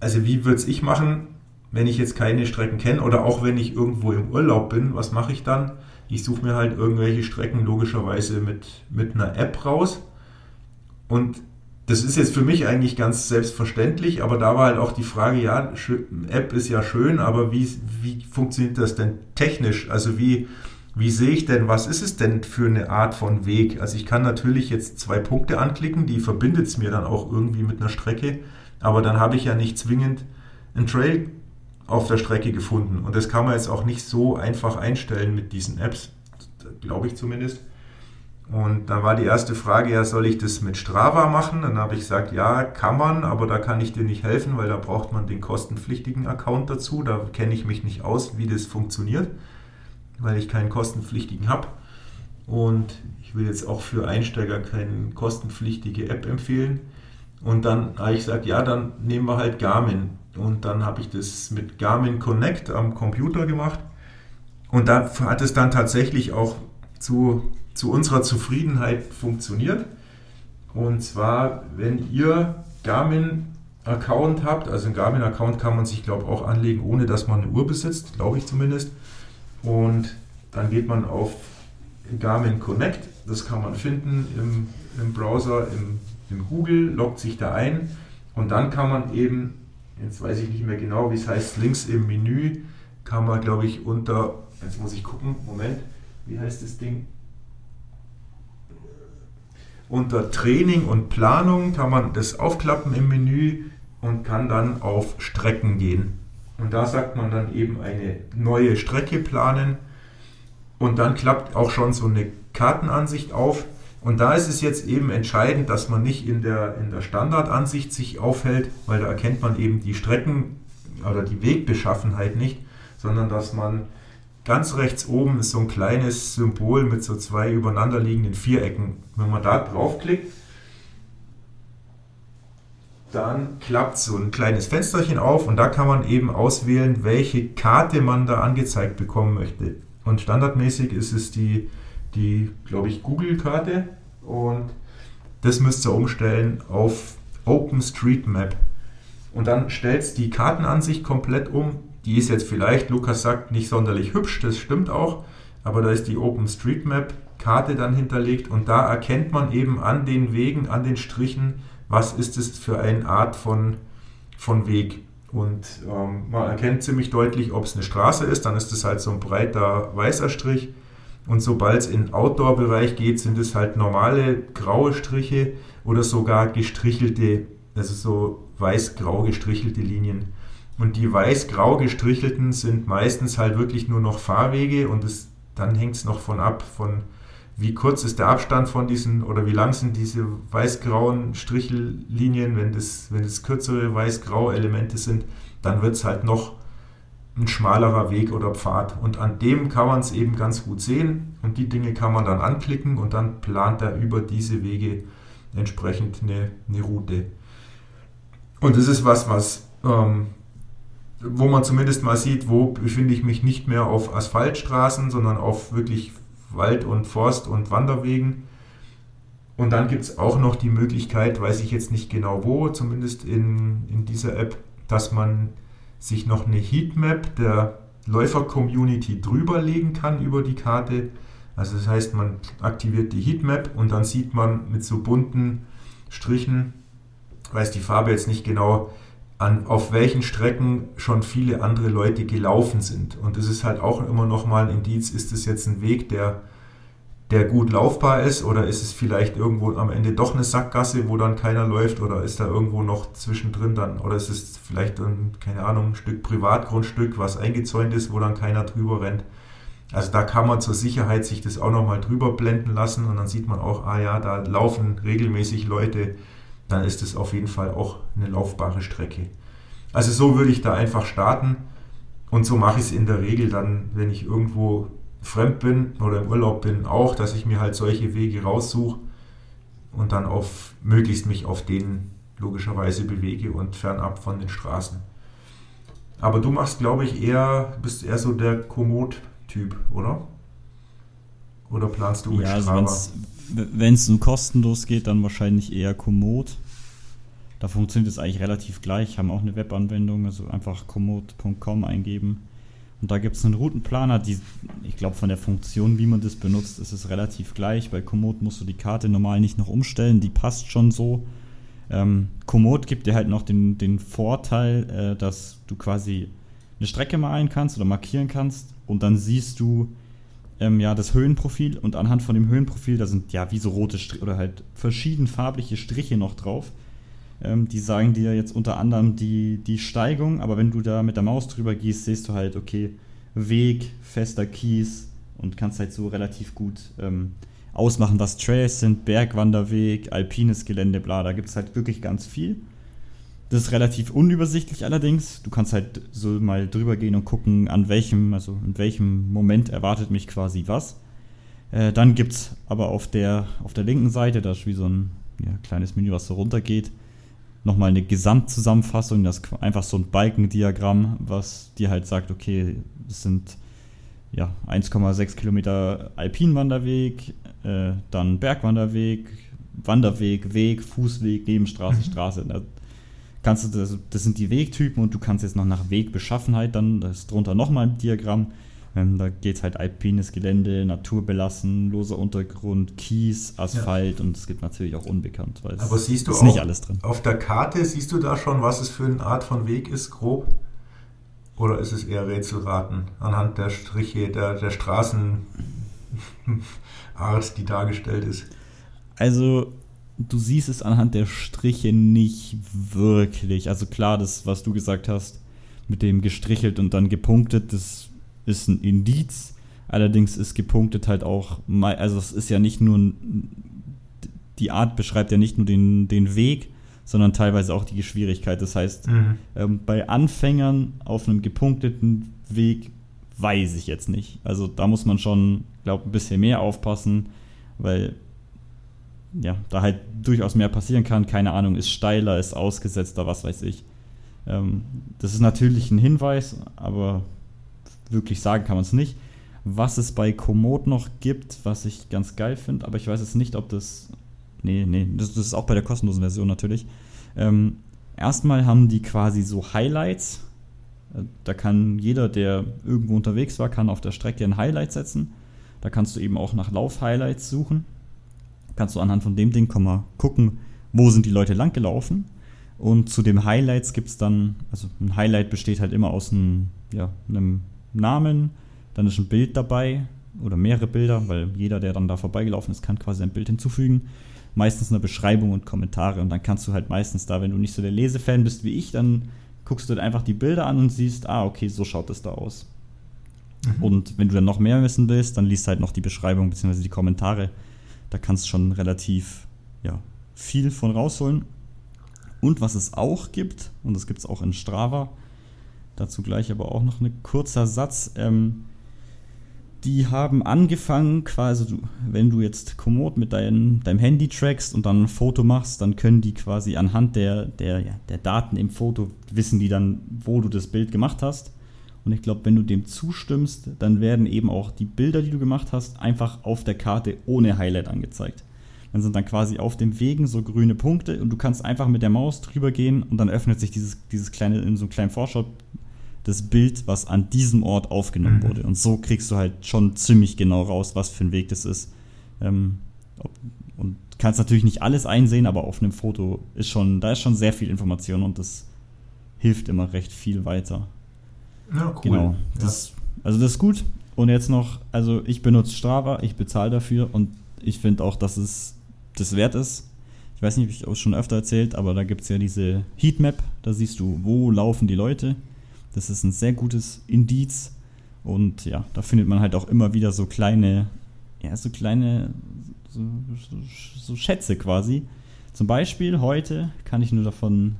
also wie würde es ich machen? wenn ich jetzt keine Strecken kenne oder auch wenn ich irgendwo im Urlaub bin, was mache ich dann? Ich suche mir halt irgendwelche Strecken logischerweise mit, mit einer App raus. Und das ist jetzt für mich eigentlich ganz selbstverständlich, aber da war halt auch die Frage, ja, App ist ja schön, aber wie, wie funktioniert das denn technisch? Also wie, wie sehe ich denn, was ist es denn für eine Art von Weg? Also ich kann natürlich jetzt zwei Punkte anklicken, die verbindet es mir dann auch irgendwie mit einer Strecke, aber dann habe ich ja nicht zwingend einen Trail auf der Strecke gefunden. Und das kann man jetzt auch nicht so einfach einstellen mit diesen Apps, glaube ich zumindest. Und dann war die erste Frage, ja, soll ich das mit Strava machen? Dann habe ich gesagt, ja, kann man, aber da kann ich dir nicht helfen, weil da braucht man den kostenpflichtigen Account dazu. Da kenne ich mich nicht aus, wie das funktioniert, weil ich keinen kostenpflichtigen habe. Und ich will jetzt auch für Einsteiger keine kostenpflichtige App empfehlen. Und dann habe ich gesagt, ja, dann nehmen wir halt Garmin. Und dann habe ich das mit Garmin Connect am Computer gemacht. Und da hat es dann tatsächlich auch zu, zu unserer Zufriedenheit funktioniert. Und zwar, wenn ihr Garmin Account habt, also ein Garmin Account kann man sich, glaube ich, auch anlegen, ohne dass man eine Uhr besitzt, glaube ich zumindest. Und dann geht man auf Garmin Connect, das kann man finden im, im Browser, im, im Google, loggt sich da ein und dann kann man eben jetzt weiß ich nicht mehr genau, wie es heißt, links im Menü kann man, glaube ich, unter, jetzt muss ich gucken, Moment, wie heißt das Ding? Unter Training und Planung kann man das aufklappen im Menü und kann dann auf Strecken gehen. Und da sagt man dann eben eine neue Strecke planen und dann klappt auch schon so eine Kartenansicht auf. Und da ist es jetzt eben entscheidend, dass man nicht in der, in der Standardansicht sich aufhält, weil da erkennt man eben die Strecken oder die Wegbeschaffenheit nicht, sondern dass man ganz rechts oben ist so ein kleines Symbol mit so zwei übereinanderliegenden Vierecken. Wenn man da draufklickt, dann klappt so ein kleines Fensterchen auf und da kann man eben auswählen, welche Karte man da angezeigt bekommen möchte. Und standardmäßig ist es die, die glaube ich, Google-Karte und das müsst ihr umstellen auf OpenStreetMap. Und dann stellt die Kartenansicht komplett um. Die ist jetzt vielleicht, Lukas sagt, nicht sonderlich hübsch, das stimmt auch, aber da ist die OpenStreetMap-Karte dann hinterlegt und da erkennt man eben an den Wegen, an den Strichen, was ist es für eine Art von, von Weg. Und ähm, man erkennt ziemlich deutlich, ob es eine Straße ist, dann ist es halt so ein breiter weißer Strich. Und sobald es in Outdoor-Bereich geht, sind es halt normale graue Striche oder sogar gestrichelte, also so weiß-grau gestrichelte Linien. Und die weiß-grau gestrichelten sind meistens halt wirklich nur noch Fahrwege und es, dann hängt es noch von ab, von wie kurz ist der Abstand von diesen oder wie lang sind diese weiß-grauen Strichellinien. Wenn das, wenn das kürzere weiß-grau Elemente sind, dann wird es halt noch ein schmalerer Weg oder Pfad. Und an dem kann man es eben ganz gut sehen und die Dinge kann man dann anklicken und dann plant er über diese Wege entsprechend eine, eine Route. Und das ist was, was ähm, wo man zumindest mal sieht, wo befinde ich mich nicht mehr auf Asphaltstraßen, sondern auf wirklich Wald- und Forst- und Wanderwegen. Und dann gibt es auch noch die Möglichkeit, weiß ich jetzt nicht genau wo, zumindest in, in dieser App, dass man sich noch eine Heatmap der Läufer-Community drüberlegen kann über die Karte. Also das heißt, man aktiviert die Heatmap und dann sieht man mit so bunten Strichen, weiß die Farbe jetzt nicht genau, an, auf welchen Strecken schon viele andere Leute gelaufen sind. Und das ist halt auch immer noch mal ein Indiz, ist es jetzt ein Weg, der, der gut laufbar ist oder ist es vielleicht irgendwo am Ende doch eine Sackgasse, wo dann keiner läuft oder ist da irgendwo noch zwischendrin dann oder ist es vielleicht ein, keine Ahnung, ein Stück Privatgrundstück, was eingezäunt ist, wo dann keiner drüber rennt. Also da kann man zur Sicherheit sich das auch nochmal drüber blenden lassen und dann sieht man auch, ah ja, da laufen regelmäßig Leute dann ist es auf jeden Fall auch eine laufbare Strecke. Also so würde ich da einfach starten und so mache ich es in der Regel dann, wenn ich irgendwo fremd bin oder im Urlaub bin, auch, dass ich mir halt solche Wege raussuche und dann auf möglichst mich auf denen logischerweise bewege und fernab von den Straßen. Aber du machst, glaube ich, eher, bist eher so der Komoot-Typ, oder? Oder planst du mit ja, also wenn es nur kostenlos geht, dann wahrscheinlich eher Komoot. Da funktioniert es eigentlich relativ gleich, haben auch eine Webanwendung, also einfach komoot.com eingeben. Und da gibt es einen Routenplaner, die, ich glaube, von der Funktion, wie man das benutzt, ist es relativ gleich. Bei Komoot musst du die Karte normal nicht noch umstellen, die passt schon so. Ähm, Komoot gibt dir halt noch den, den Vorteil, äh, dass du quasi eine Strecke malen kannst oder markieren kannst und dann siehst du, ähm, ja, das Höhenprofil und anhand von dem Höhenprofil, da sind ja wie so rote Striche oder halt verschiedenfarbliche Striche noch drauf. Ähm, die sagen dir jetzt unter anderem die, die Steigung, aber wenn du da mit der Maus drüber gehst, siehst du halt, okay, Weg, fester Kies und kannst halt so relativ gut ähm, ausmachen, was Trails sind, Bergwanderweg, alpines Gelände, bla, da gibt es halt wirklich ganz viel. Das ist relativ unübersichtlich allerdings. Du kannst halt so mal drüber gehen und gucken, an welchem, also in welchem Moment erwartet mich quasi was. Äh, dann gibt es aber auf der, auf der linken Seite, da ist wie so ein ja, kleines Menü, was so runtergeht, nochmal eine Gesamtzusammenfassung, das ist einfach so ein Balkendiagramm, was dir halt sagt, okay, es sind ja, 1,6 Kilometer Alpinwanderweg, äh, dann Bergwanderweg, Wanderweg, Weg, Fußweg, Nebenstraße, Straße. Kannst du das, das sind die Wegtypen und du kannst jetzt noch nach Wegbeschaffenheit dann, das ist drunter nochmal ein Diagramm. Ähm, da geht es halt alpines Gelände, naturbelassen, loser Untergrund, Kies, Asphalt ja. und es gibt natürlich auch unbekannt, weil Aber es siehst du ist nicht alles drin. Auf der Karte siehst du da schon, was es für eine Art von Weg ist, grob? Oder ist es eher Rätselraten anhand der Striche, der, der Straßenart, die dargestellt ist? Also, du siehst es anhand der Striche nicht wirklich. Also klar, das, was du gesagt hast, mit dem gestrichelt und dann gepunktet, das ist ein Indiz. Allerdings ist gepunktet halt auch, also es ist ja nicht nur, die Art beschreibt ja nicht nur den, den Weg, sondern teilweise auch die Schwierigkeit. Das heißt, mhm. ähm, bei Anfängern auf einem gepunkteten Weg weiß ich jetzt nicht. Also da muss man schon, glaube ich, ein bisschen mehr aufpassen, weil ja, da halt durchaus mehr passieren kann. Keine Ahnung, ist steiler, ist ausgesetzter, was weiß ich. Ähm, das ist natürlich ein Hinweis, aber wirklich sagen kann man es nicht. Was es bei Komoot noch gibt, was ich ganz geil finde, aber ich weiß jetzt nicht, ob das. Nee, nee, das, das ist auch bei der kostenlosen Version natürlich. Ähm, erstmal haben die quasi so Highlights. Äh, da kann jeder, der irgendwo unterwegs war, kann auf der Strecke ein Highlight setzen. Da kannst du eben auch nach Lauf-Highlights suchen kannst du anhand von dem Ding mal gucken, wo sind die Leute langgelaufen. Und zu den Highlights gibt es dann, also ein Highlight besteht halt immer aus einem, ja, einem Namen, dann ist ein Bild dabei oder mehrere Bilder, weil jeder, der dann da vorbeigelaufen ist, kann quasi ein Bild hinzufügen. Meistens eine Beschreibung und Kommentare und dann kannst du halt meistens da, wenn du nicht so der Lesefan bist wie ich, dann guckst du halt einfach die Bilder an und siehst, ah, okay, so schaut es da aus. Mhm. Und wenn du dann noch mehr wissen willst, dann liest halt noch die Beschreibung bzw. die Kommentare da kannst du schon relativ ja, viel von rausholen. Und was es auch gibt, und das gibt es auch in Strava, dazu gleich aber auch noch ein kurzer Satz. Ähm, die haben angefangen, quasi, wenn du jetzt Komoot mit dein, deinem Handy trackst und dann ein Foto machst, dann können die quasi anhand der, der, ja, der Daten im Foto wissen die dann, wo du das Bild gemacht hast. Und ich glaube, wenn du dem zustimmst, dann werden eben auch die Bilder, die du gemacht hast, einfach auf der Karte ohne Highlight angezeigt. Dann sind dann quasi auf dem Wegen so grüne Punkte und du kannst einfach mit der Maus drüber gehen und dann öffnet sich dieses, dieses kleine, in so einem kleinen Vorschau das Bild, was an diesem Ort aufgenommen mhm. wurde. Und so kriegst du halt schon ziemlich genau raus, was für ein Weg das ist. Ähm, und kannst natürlich nicht alles einsehen, aber auf einem Foto ist schon, da ist schon sehr viel Information und das hilft immer recht viel weiter. Ja, cool. Genau. Das, also das ist gut. Und jetzt noch, also ich benutze Strava, ich bezahle dafür und ich finde auch, dass es das wert ist. Ich weiß nicht, ob ich es schon öfter erzählt, aber da gibt es ja diese Heatmap, da siehst du, wo laufen die Leute. Das ist ein sehr gutes Indiz. Und ja, da findet man halt auch immer wieder so kleine, ja, so kleine, so, so, so Schätze quasi. Zum Beispiel heute kann ich nur davon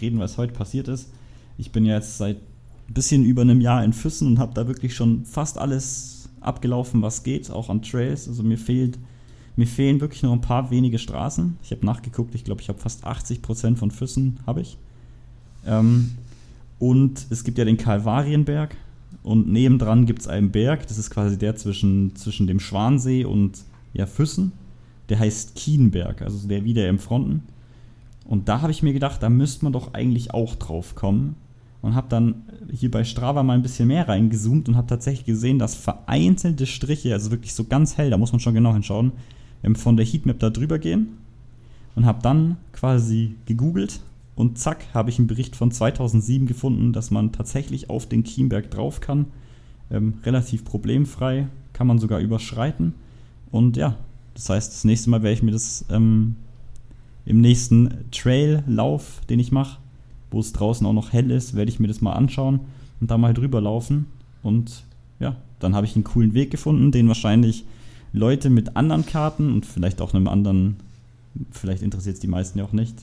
reden, was heute passiert ist. Ich bin ja jetzt seit ein bisschen über einem Jahr in Füssen und habe da wirklich schon fast alles abgelaufen, was geht, auch an Trails. Also mir fehlt, mir fehlen wirklich nur ein paar wenige Straßen. Ich habe nachgeguckt, ich glaube, ich habe fast 80 Prozent von Füssen habe ich. Ähm, und es gibt ja den Kalvarienberg und nebendran gibt es einen Berg, das ist quasi der zwischen, zwischen dem Schwansee und ja, Füssen. Der heißt Kienberg, also der wieder im Fronten. Und da habe ich mir gedacht, da müsste man doch eigentlich auch drauf kommen und habe dann hier bei Strava mal ein bisschen mehr reingezoomt und habe tatsächlich gesehen, dass vereinzelte Striche, also wirklich so ganz hell, da muss man schon genau hinschauen, ähm, von der Heatmap da drüber gehen und habe dann quasi gegoogelt und zack, habe ich einen Bericht von 2007 gefunden, dass man tatsächlich auf den Kienberg drauf kann. Ähm, relativ problemfrei, kann man sogar überschreiten. Und ja, das heißt, das nächste Mal werde ich mir das ähm, im nächsten Traillauf, den ich mache, wo es draußen auch noch hell ist, werde ich mir das mal anschauen und da mal drüber laufen. Und ja, dann habe ich einen coolen Weg gefunden, den wahrscheinlich Leute mit anderen Karten und vielleicht auch einem anderen, vielleicht interessiert es die meisten ja auch nicht.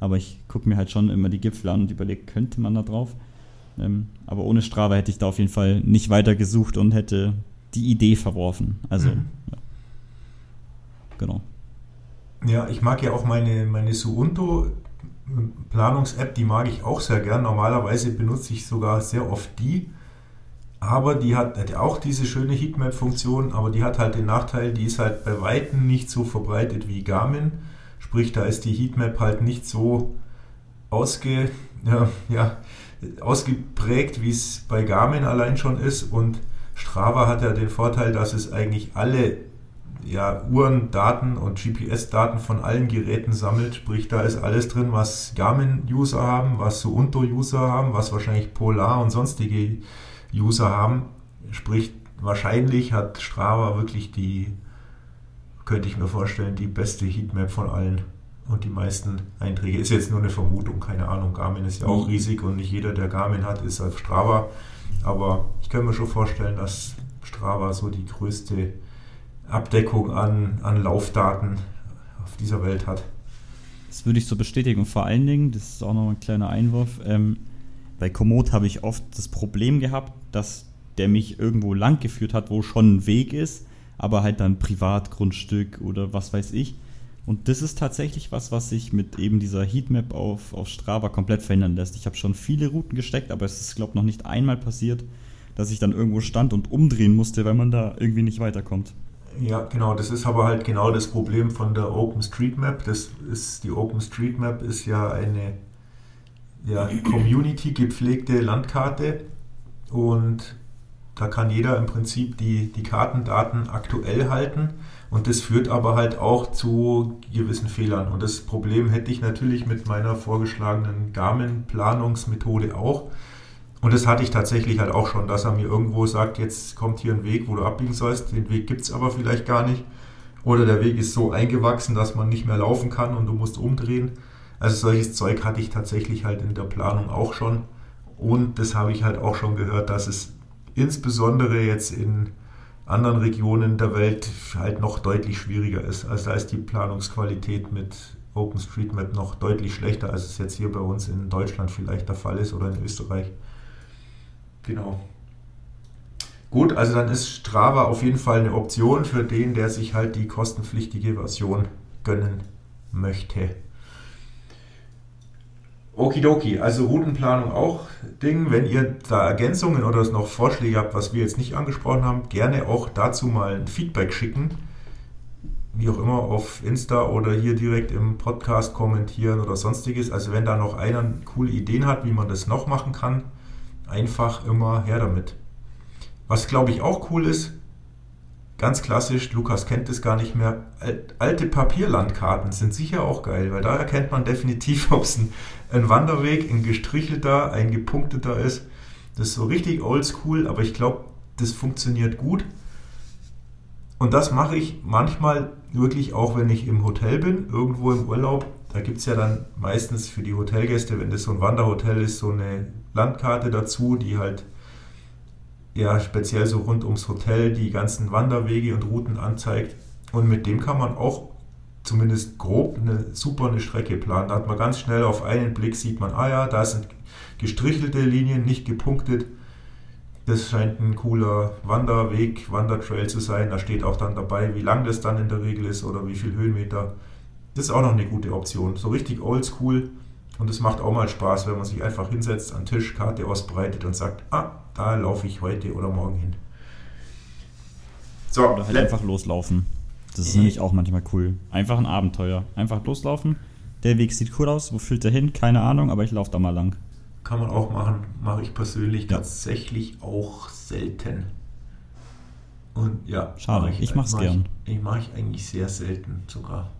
Aber ich gucke mir halt schon immer die Gipfel an und überlege, könnte man da drauf? Ähm, aber ohne Strava hätte ich da auf jeden Fall nicht weiter gesucht und hätte die Idee verworfen. Also, mhm. ja. genau. Ja, ich mag ja auch meine, meine Suunto Planungs-App, die mag ich auch sehr gern. Normalerweise benutze ich sogar sehr oft die. Aber die hat, hat auch diese schöne Heatmap-Funktion, aber die hat halt den Nachteil, die ist halt bei Weitem nicht so verbreitet wie Garmin. Sprich, da ist die Heatmap halt nicht so ausge, ja, ja, ausgeprägt, wie es bei Garmin allein schon ist. Und Strava hat ja den Vorteil, dass es eigentlich alle ja, Uhrendaten und GPS-Daten von allen Geräten sammelt. Sprich, da ist alles drin, was Garmin-User haben, was Suunto-User haben, was wahrscheinlich Polar und sonstige User haben. Sprich, wahrscheinlich hat Strava wirklich die könnte ich mir vorstellen, die beste Heatmap von allen und die meisten Einträge. Ist jetzt nur eine Vermutung, keine Ahnung. Garmin ist ja auch mhm. riesig und nicht jeder, der Garmin hat, ist auf Strava. Aber ich kann mir schon vorstellen, dass Strava so die größte Abdeckung an, an Laufdaten auf dieser Welt hat. Das würde ich so bestätigen. Und vor allen Dingen, das ist auch noch ein kleiner Einwurf, ähm, bei Komoot habe ich oft das Problem gehabt, dass der mich irgendwo lang geführt hat, wo schon ein Weg ist, aber halt dann Privatgrundstück oder was weiß ich. Und das ist tatsächlich was, was sich mit eben dieser Heatmap auf, auf Strava komplett verändern lässt. Ich habe schon viele Routen gesteckt, aber es ist, glaube ich, noch nicht einmal passiert, dass ich dann irgendwo stand und umdrehen musste, weil man da irgendwie nicht weiterkommt. Ja, genau, das ist aber halt genau das Problem von der OpenStreetMap. Das ist, die OpenStreetMap ist ja eine ja, Community gepflegte Landkarte und da kann jeder im Prinzip die, die Kartendaten aktuell halten und das führt aber halt auch zu gewissen Fehlern. Und das Problem hätte ich natürlich mit meiner vorgeschlagenen Garmin-Planungsmethode auch. Und das hatte ich tatsächlich halt auch schon, dass er mir irgendwo sagt, jetzt kommt hier ein Weg, wo du abbiegen sollst. Den Weg gibt es aber vielleicht gar nicht. Oder der Weg ist so eingewachsen, dass man nicht mehr laufen kann und du musst umdrehen. Also solches Zeug hatte ich tatsächlich halt in der Planung auch schon. Und das habe ich halt auch schon gehört, dass es insbesondere jetzt in anderen Regionen der Welt halt noch deutlich schwieriger ist. Also da ist die Planungsqualität mit OpenStreetMap noch deutlich schlechter, als es jetzt hier bei uns in Deutschland vielleicht der Fall ist oder in Österreich. Genau. Gut, also dann ist Strava auf jeden Fall eine Option für den, der sich halt die kostenpflichtige Version gönnen möchte. Okidoki, also Routenplanung auch Ding. Wenn ihr da Ergänzungen oder noch Vorschläge habt, was wir jetzt nicht angesprochen haben, gerne auch dazu mal ein Feedback schicken. Wie auch immer auf Insta oder hier direkt im Podcast kommentieren oder sonstiges. Also wenn da noch einer coole Ideen hat, wie man das noch machen kann, einfach immer her damit. Was glaube ich auch cool ist, ganz klassisch, Lukas kennt es gar nicht mehr, alte Papierlandkarten sind sicher auch geil, weil da erkennt man definitiv, ob es ein, ein, Wanderweg, ein gestrichelter, ein gepunkteter ist. Das ist so richtig oldschool, aber ich glaube, das funktioniert gut. Und das mache ich manchmal wirklich auch, wenn ich im Hotel bin, irgendwo im Urlaub. Da gibt es ja dann meistens für die Hotelgäste, wenn das so ein Wanderhotel ist, so eine Landkarte dazu, die halt ja speziell so rund ums Hotel die ganzen Wanderwege und Routen anzeigt. Und mit dem kann man auch zumindest grob eine super eine Strecke planen. Da hat man ganz schnell auf einen Blick sieht man, ah ja, da sind gestrichelte Linien, nicht gepunktet. Das scheint ein cooler Wanderweg, Wandertrail zu sein. Da steht auch dann dabei, wie lang das dann in der Regel ist oder wie viel Höhenmeter. Das ist auch noch eine gute Option. So richtig oldschool. Und es macht auch mal Spaß, wenn man sich einfach hinsetzt, an Tisch, Karte ausbreitet und sagt, ah, da laufe ich heute oder morgen hin. So, oder halt einfach loslaufen. Das ist äh. nämlich auch manchmal cool. Einfach ein Abenteuer. Einfach loslaufen. Der Weg sieht cool aus. Wo führt der hin? Keine Ahnung, aber ich laufe da mal lang. Kann man auch machen. Mache ich persönlich ja. tatsächlich auch selten. Und ja. Schade, ich, ich mache es gern. Ich, ich mache ich eigentlich sehr selten sogar.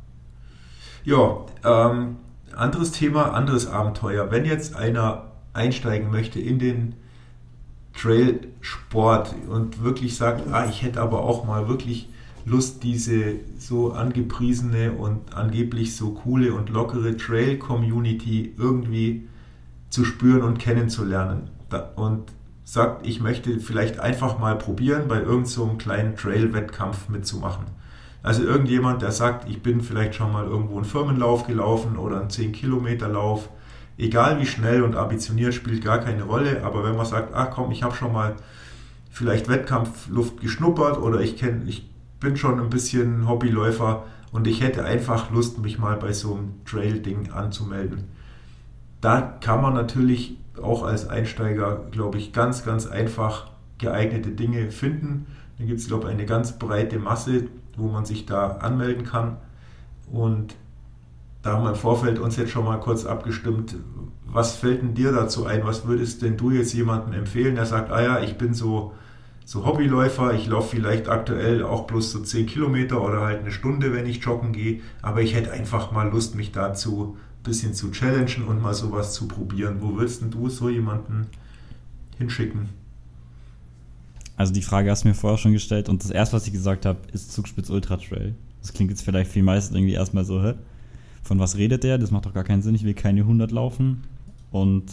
Ja, ähm, anderes Thema, anderes Abenteuer. Wenn jetzt einer einsteigen möchte in den Trailsport und wirklich sagt, ah, ich hätte aber auch mal wirklich Lust, diese so angepriesene und angeblich so coole und lockere Trail-Community irgendwie zu spüren und kennenzulernen. Und sagt, ich möchte vielleicht einfach mal probieren, bei irgendeinem so kleinen Trail-Wettkampf mitzumachen. Also irgendjemand, der sagt, ich bin vielleicht schon mal irgendwo einen Firmenlauf gelaufen oder einen 10-Kilometer-Lauf egal wie schnell und ambitioniert, spielt gar keine Rolle. Aber wenn man sagt, ach komm, ich habe schon mal vielleicht Wettkampfluft geschnuppert oder ich kenne, ich bin schon ein bisschen Hobbyläufer und ich hätte einfach Lust, mich mal bei so einem Trail-Ding anzumelden. Da kann man natürlich auch als Einsteiger, glaube ich, ganz, ganz einfach geeignete Dinge finden. Da gibt es, glaube ich, eine ganz breite Masse, wo man sich da anmelden kann. Und da haben wir im Vorfeld uns jetzt schon mal kurz abgestimmt. Was fällt denn dir dazu ein? Was würdest denn du jetzt jemandem empfehlen, der sagt, ah ja, ich bin so, so Hobbyläufer, ich laufe vielleicht aktuell auch bloß so 10 Kilometer oder halt eine Stunde, wenn ich joggen gehe, aber ich hätte einfach mal Lust, mich dazu ein bisschen zu challengen und mal sowas zu probieren. Wo würdest denn du so jemanden hinschicken? Also die Frage hast du mir vorher schon gestellt und das erste, was ich gesagt habe, ist Zugspitz Ultra Trail. Das klingt jetzt vielleicht für die meisten irgendwie erstmal so, hä? Von was redet der? Das macht doch gar keinen Sinn. Ich will keine 100 laufen. Und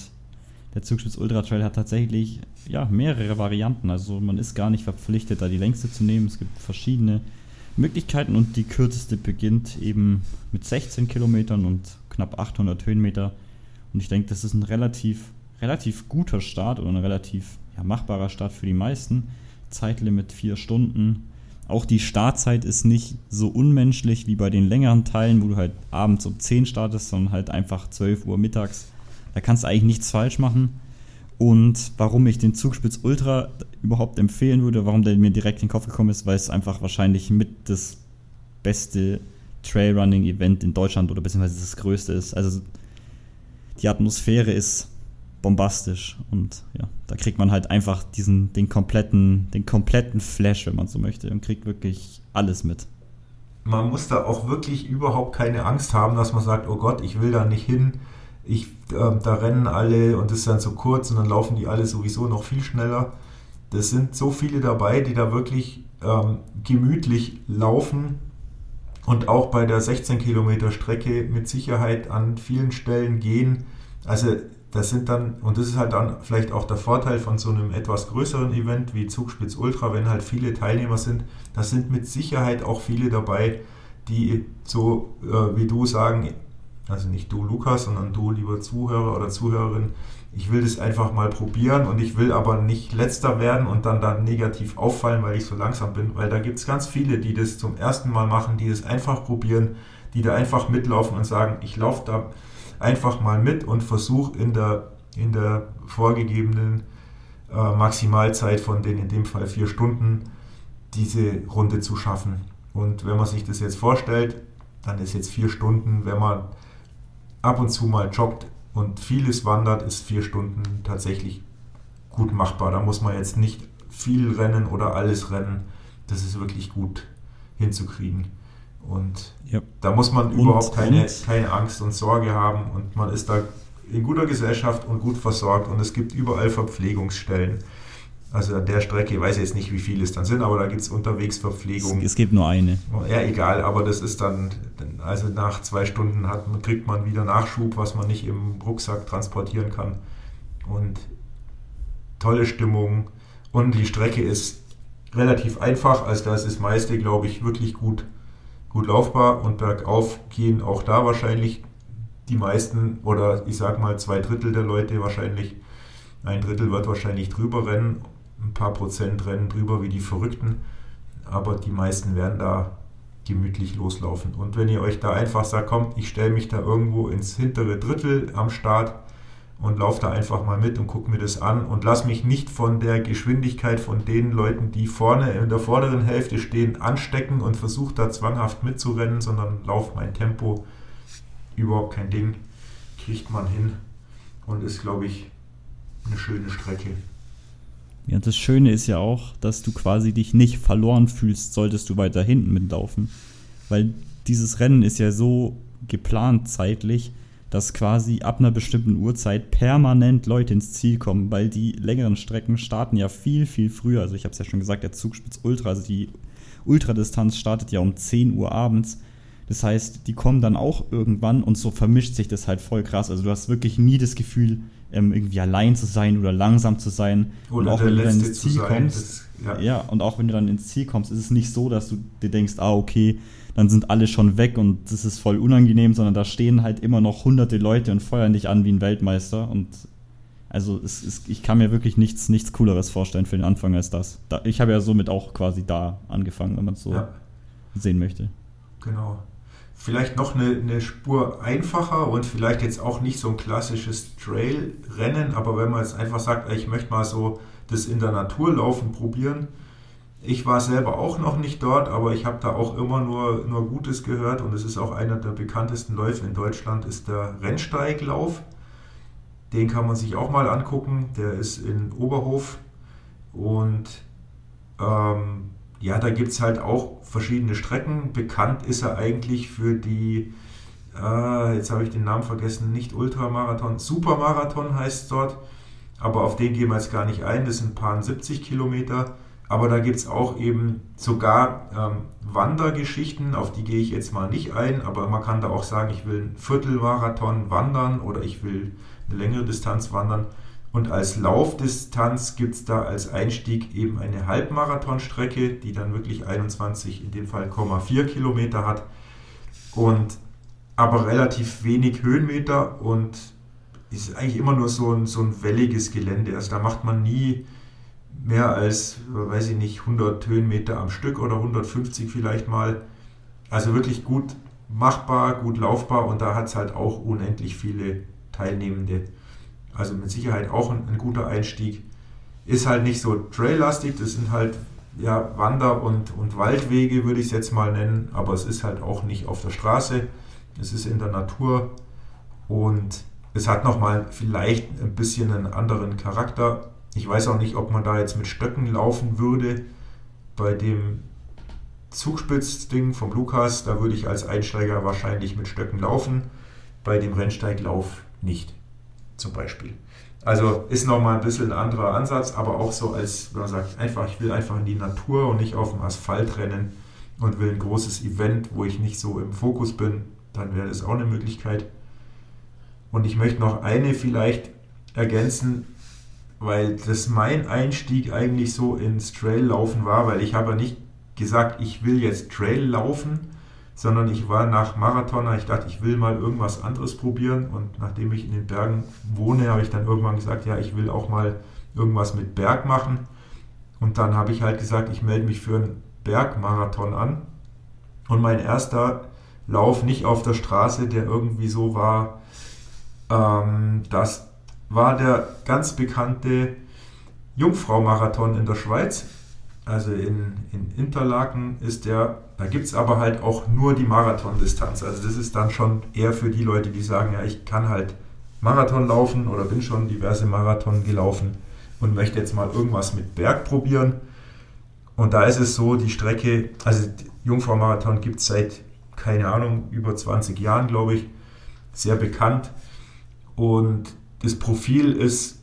der Zugspitz Ultra Trail hat tatsächlich ja, mehrere Varianten. Also man ist gar nicht verpflichtet, da die längste zu nehmen. Es gibt verschiedene Möglichkeiten und die kürzeste beginnt eben mit 16 Kilometern und knapp 800 Höhenmeter. Und ich denke, das ist ein relativ, relativ guter Start oder ein relativ ja, machbarer Start für die meisten. Zeitlimit 4 Stunden. Auch die Startzeit ist nicht so unmenschlich wie bei den längeren Teilen, wo du halt abends um 10 startest, sondern halt einfach 12 Uhr mittags. Da kannst du eigentlich nichts falsch machen. Und warum ich den Zugspitz Ultra überhaupt empfehlen würde, warum der mir direkt in den Kopf gekommen ist, weil es einfach wahrscheinlich mit das beste Trailrunning-Event in Deutschland oder beziehungsweise das größte ist. Also die Atmosphäre ist bombastisch und ja, da kriegt man halt einfach diesen, den kompletten, den kompletten Flash, wenn man so möchte, und kriegt wirklich alles mit. Man muss da auch wirklich überhaupt keine Angst haben, dass man sagt, oh Gott, ich will da nicht hin ich, äh, da rennen alle und das ist dann so kurz und dann laufen die alle sowieso noch viel schneller. Das sind so viele dabei, die da wirklich ähm, gemütlich laufen und auch bei der 16 Kilometer Strecke mit Sicherheit an vielen Stellen gehen. Also das sind dann, und das ist halt dann vielleicht auch der Vorteil von so einem etwas größeren Event wie Zugspitz Ultra, wenn halt viele Teilnehmer sind, da sind mit Sicherheit auch viele dabei, die so äh, wie du sagen, also nicht du Lukas, sondern du lieber Zuhörer oder Zuhörerin, ich will das einfach mal probieren und ich will aber nicht letzter werden und dann dann negativ auffallen, weil ich so langsam bin, weil da gibt es ganz viele, die das zum ersten Mal machen, die das einfach probieren, die da einfach mitlaufen und sagen, ich laufe da einfach mal mit und versuche in der, in der vorgegebenen äh, Maximalzeit von den in dem Fall vier Stunden diese Runde zu schaffen. Und wenn man sich das jetzt vorstellt, dann ist jetzt vier Stunden, wenn man ab und zu mal joggt und vieles wandert, ist vier Stunden tatsächlich gut machbar. Da muss man jetzt nicht viel rennen oder alles rennen. Das ist wirklich gut hinzukriegen. Und ja. da muss man und, überhaupt keine, keine Angst und Sorge haben und man ist da in guter Gesellschaft und gut versorgt und es gibt überall Verpflegungsstellen. Also an der Strecke, ich weiß jetzt nicht, wie viele es dann sind, aber da gibt es unterwegs Verpflegung. Es, es, gibt nur eine. Ja, egal, aber das ist dann, also nach zwei Stunden hat, kriegt man wieder Nachschub, was man nicht im Rucksack transportieren kann. Und tolle Stimmung. Und die Strecke ist relativ einfach, also da ist das meiste, glaube ich, wirklich gut, gut laufbar und bergauf gehen auch da wahrscheinlich die meisten oder ich sag mal zwei Drittel der Leute wahrscheinlich. Ein Drittel wird wahrscheinlich drüber rennen ein paar Prozent rennen drüber wie die Verrückten, aber die meisten werden da gemütlich loslaufen. Und wenn ihr euch da einfach sagt, komm, ich stelle mich da irgendwo ins hintere Drittel am Start und laufe da einfach mal mit und gucke mir das an und lass mich nicht von der Geschwindigkeit von den Leuten, die vorne in der vorderen Hälfte stehen, anstecken und versuche da zwanghaft mitzurennen, sondern lauf mein Tempo. Überhaupt kein Ding, kriegt man hin und ist, glaube ich, eine schöne Strecke. Ja, das Schöne ist ja auch, dass du quasi dich nicht verloren fühlst, solltest du weiter hinten mitlaufen. Weil dieses Rennen ist ja so geplant zeitlich, dass quasi ab einer bestimmten Uhrzeit permanent Leute ins Ziel kommen, weil die längeren Strecken starten ja viel, viel früher. Also ich habe es ja schon gesagt, der Zugspitz Ultra, also die Ultradistanz startet ja um 10 Uhr abends. Das heißt, die kommen dann auch irgendwann und so vermischt sich das halt voll krass. Also du hast wirklich nie das Gefühl, ähm, irgendwie allein zu sein oder langsam zu sein. Oder und auch wenn du dann ins Ziel kommst. Das, ja. ja, und auch wenn du dann ins Ziel kommst, ist es nicht so, dass du dir denkst, ah, okay, dann sind alle schon weg und das ist voll unangenehm, sondern da stehen halt immer noch hunderte Leute und feuern dich an wie ein Weltmeister. Und also es, es, ich kann mir wirklich nichts, nichts Cooleres vorstellen für den Anfang als das. Da, ich habe ja somit auch quasi da angefangen, wenn man es so ja. sehen möchte. Genau vielleicht noch eine, eine, Spur einfacher und vielleicht jetzt auch nicht so ein klassisches Trail-Rennen, aber wenn man jetzt einfach sagt, ich möchte mal so das in der Natur laufen probieren. Ich war selber auch noch nicht dort, aber ich habe da auch immer nur, nur Gutes gehört und es ist auch einer der bekanntesten Läufe in Deutschland, ist der Rennsteiglauf. Den kann man sich auch mal angucken. Der ist in Oberhof und ähm, ja, da gibt es halt auch verschiedene Strecken. Bekannt ist er eigentlich für die, äh, jetzt habe ich den Namen vergessen, nicht Ultramarathon, Supermarathon heißt es dort. Aber auf den gehen wir jetzt gar nicht ein. Das sind ein paar 70 Kilometer. Aber da gibt es auch eben sogar ähm, Wandergeschichten, auf die gehe ich jetzt mal nicht ein, aber man kann da auch sagen, ich will einen Viertelmarathon wandern oder ich will eine längere Distanz wandern. Und als Laufdistanz gibt es da als Einstieg eben eine Halbmarathonstrecke, die dann wirklich 21, in dem Fall 0,4 Kilometer hat. Und aber relativ wenig Höhenmeter und ist eigentlich immer nur so ein, so ein welliges Gelände. Also da macht man nie mehr als, weiß ich nicht, 100 Höhenmeter am Stück oder 150 vielleicht mal. Also wirklich gut machbar, gut laufbar und da hat es halt auch unendlich viele Teilnehmende. Also mit Sicherheit auch ein, ein guter Einstieg. Ist halt nicht so traillastig, das sind halt ja, Wander- und, und Waldwege, würde ich es jetzt mal nennen, aber es ist halt auch nicht auf der Straße, es ist in der Natur und es hat nochmal vielleicht ein bisschen einen anderen Charakter. Ich weiß auch nicht, ob man da jetzt mit Stöcken laufen würde. Bei dem Zugspitzding vom Lukas, da würde ich als Einsteiger wahrscheinlich mit Stöcken laufen. Bei dem Rennsteiglauf nicht, zum Beispiel. Also ist nochmal ein bisschen ein anderer Ansatz, aber auch so als, wenn man sagt, einfach, ich will einfach in die Natur und nicht auf dem Asphalt rennen und will ein großes Event, wo ich nicht so im Fokus bin, dann wäre das auch eine Möglichkeit. Und ich möchte noch eine vielleicht ergänzen, weil das mein Einstieg eigentlich so ins Trail-Laufen war, weil ich habe nicht gesagt, ich will jetzt Trail laufen, sondern ich war nach Marathoner, ich dachte, ich will mal irgendwas anderes probieren und nachdem ich in den Bergen wohne, habe ich dann irgendwann gesagt, ja, ich will auch mal irgendwas mit Berg machen. Und dann habe ich halt gesagt, ich melde mich für einen Bergmarathon an. Und mein erster Lauf nicht auf der Straße, der irgendwie so war, ähm, das war der ganz bekannte Jungfrau-Marathon in der Schweiz. Also in, in Interlaken ist der, da gibt es aber halt auch nur die Marathondistanz. Also das ist dann schon eher für die Leute, die sagen, ja, ich kann halt Marathon laufen oder bin schon diverse Marathon gelaufen und möchte jetzt mal irgendwas mit Berg probieren. Und da ist es so, die Strecke, also Jungfrau-Marathon gibt es seit, keine Ahnung, über 20 Jahren, glaube ich, sehr bekannt. Und das Profil ist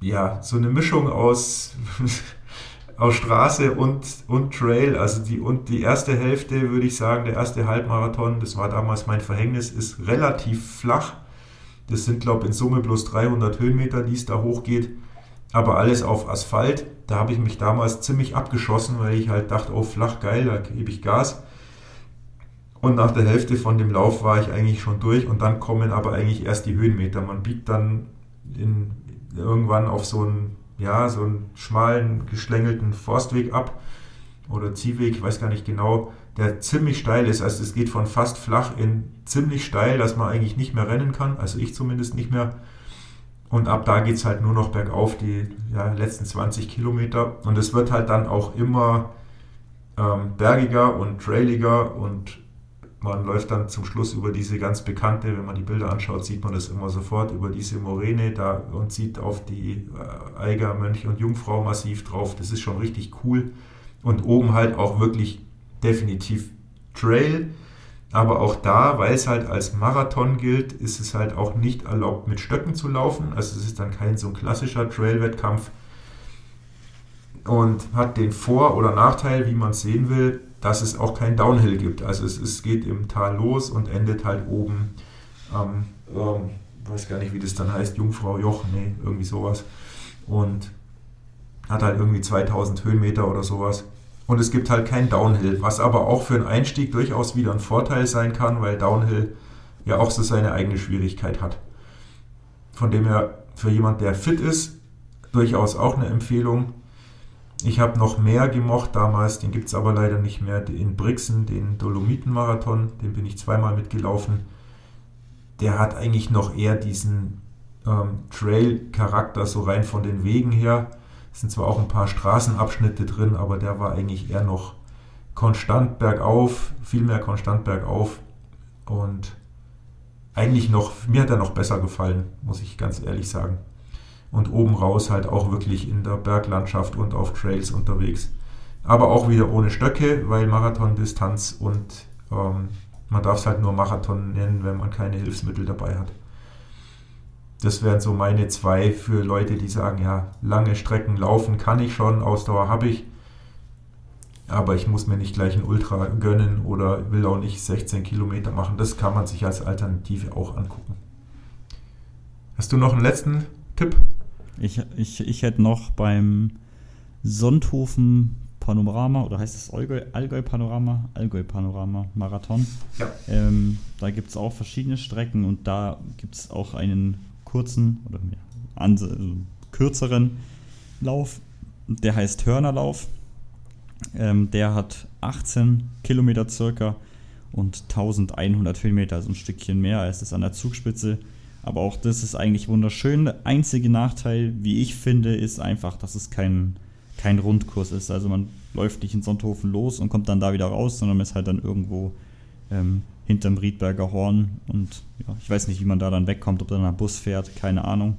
ja so eine Mischung aus, aus Straße und, und Trail. Also die, und die erste Hälfte, würde ich sagen, der erste Halbmarathon, das war damals mein Verhängnis, ist relativ flach. Das sind, glaube ich, in Summe bloß 300 Höhenmeter, die es da hochgeht. Aber alles auf Asphalt. Da habe ich mich damals ziemlich abgeschossen, weil ich halt dachte, oh, flach, geil, da gebe ich Gas. Und nach der Hälfte von dem Lauf war ich eigentlich schon durch und dann kommen aber eigentlich erst die Höhenmeter. Man biegt dann in, irgendwann auf so einen, ja, so einen schmalen, geschlängelten Forstweg ab oder Ziehweg, ich weiß gar nicht genau, der ziemlich steil ist. Also es geht von fast flach in ziemlich steil, dass man eigentlich nicht mehr rennen kann, also ich zumindest nicht mehr. Und ab da geht es halt nur noch bergauf, die ja, letzten 20 Kilometer. Und es wird halt dann auch immer ähm, bergiger und trailiger und man läuft dann zum Schluss über diese ganz bekannte, wenn man die Bilder anschaut, sieht man das immer sofort, über diese Moräne da und sieht auf die äh, Eiger, Mönch und Jungfrau massiv drauf. Das ist schon richtig cool. Und oben halt auch wirklich definitiv Trail. Aber auch da, weil es halt als Marathon gilt, ist es halt auch nicht erlaubt, mit Stöcken zu laufen. Also es ist dann kein so ein klassischer Trail-Wettkampf und hat den Vor- oder Nachteil, wie man es sehen will, dass es auch kein Downhill gibt. Also es, es geht im Tal los und endet halt oben am, ähm, weiß gar nicht, wie das dann heißt, Jungfrau Joch, nee, irgendwie sowas. Und hat halt irgendwie 2000 Höhenmeter oder sowas. Und es gibt halt kein Downhill, was aber auch für einen Einstieg durchaus wieder ein Vorteil sein kann, weil Downhill ja auch so seine eigene Schwierigkeit hat. Von dem her für jemand, der fit ist, durchaus auch eine Empfehlung. Ich habe noch mehr gemocht damals, den gibt es aber leider nicht mehr, in Brixen, den Dolomitenmarathon, den bin ich zweimal mitgelaufen. Der hat eigentlich noch eher diesen ähm, Trail-Charakter, so rein von den Wegen her. Es sind zwar auch ein paar Straßenabschnitte drin, aber der war eigentlich eher noch konstant bergauf, viel mehr konstant bergauf. Und eigentlich noch, mir hat er noch besser gefallen, muss ich ganz ehrlich sagen und oben raus halt auch wirklich in der Berglandschaft und auf Trails unterwegs. Aber auch wieder ohne Stöcke, weil Marathondistanz und ähm, man darf es halt nur Marathon nennen, wenn man keine Hilfsmittel dabei hat. das wären so meine zwei für Leute, die sagen, ja, lange Strecken laufen kann ich schon, Ausdauer habe ich, aber ich muss mir nicht gleich ein Ultra gönnen oder will auch nicht 16 Kilometer machen. Das kann man sich als Alternative auch angucken. Hast du noch einen letzten Tipp? Ich, ich, ich hätte noch beim Sonthofen Panorama oder heißt es Allgäu, Allgäu Panorama? Allgäu Panorama Marathon. Ja. Ähm, da gibt es auch verschiedene Strecken und da gibt es auch einen kurzen oder also kürzeren Lauf, der heißt Hörnerlauf. Ähm, der hat 18 Kilometer circa und 1100 Höhenmeter, also ein Stückchen mehr als das an der Zugspitze. Aber auch das ist eigentlich wunderschön. Der einzige Nachteil, wie ich finde, ist einfach, dass es kein, kein Rundkurs ist. Also man läuft nicht in Sonthofen los und kommt dann da wieder raus, sondern man ist halt dann irgendwo ähm, hinterm Riedberger Horn. Und ja, ich weiß nicht, wie man da dann wegkommt, ob dann ein Bus fährt, keine Ahnung.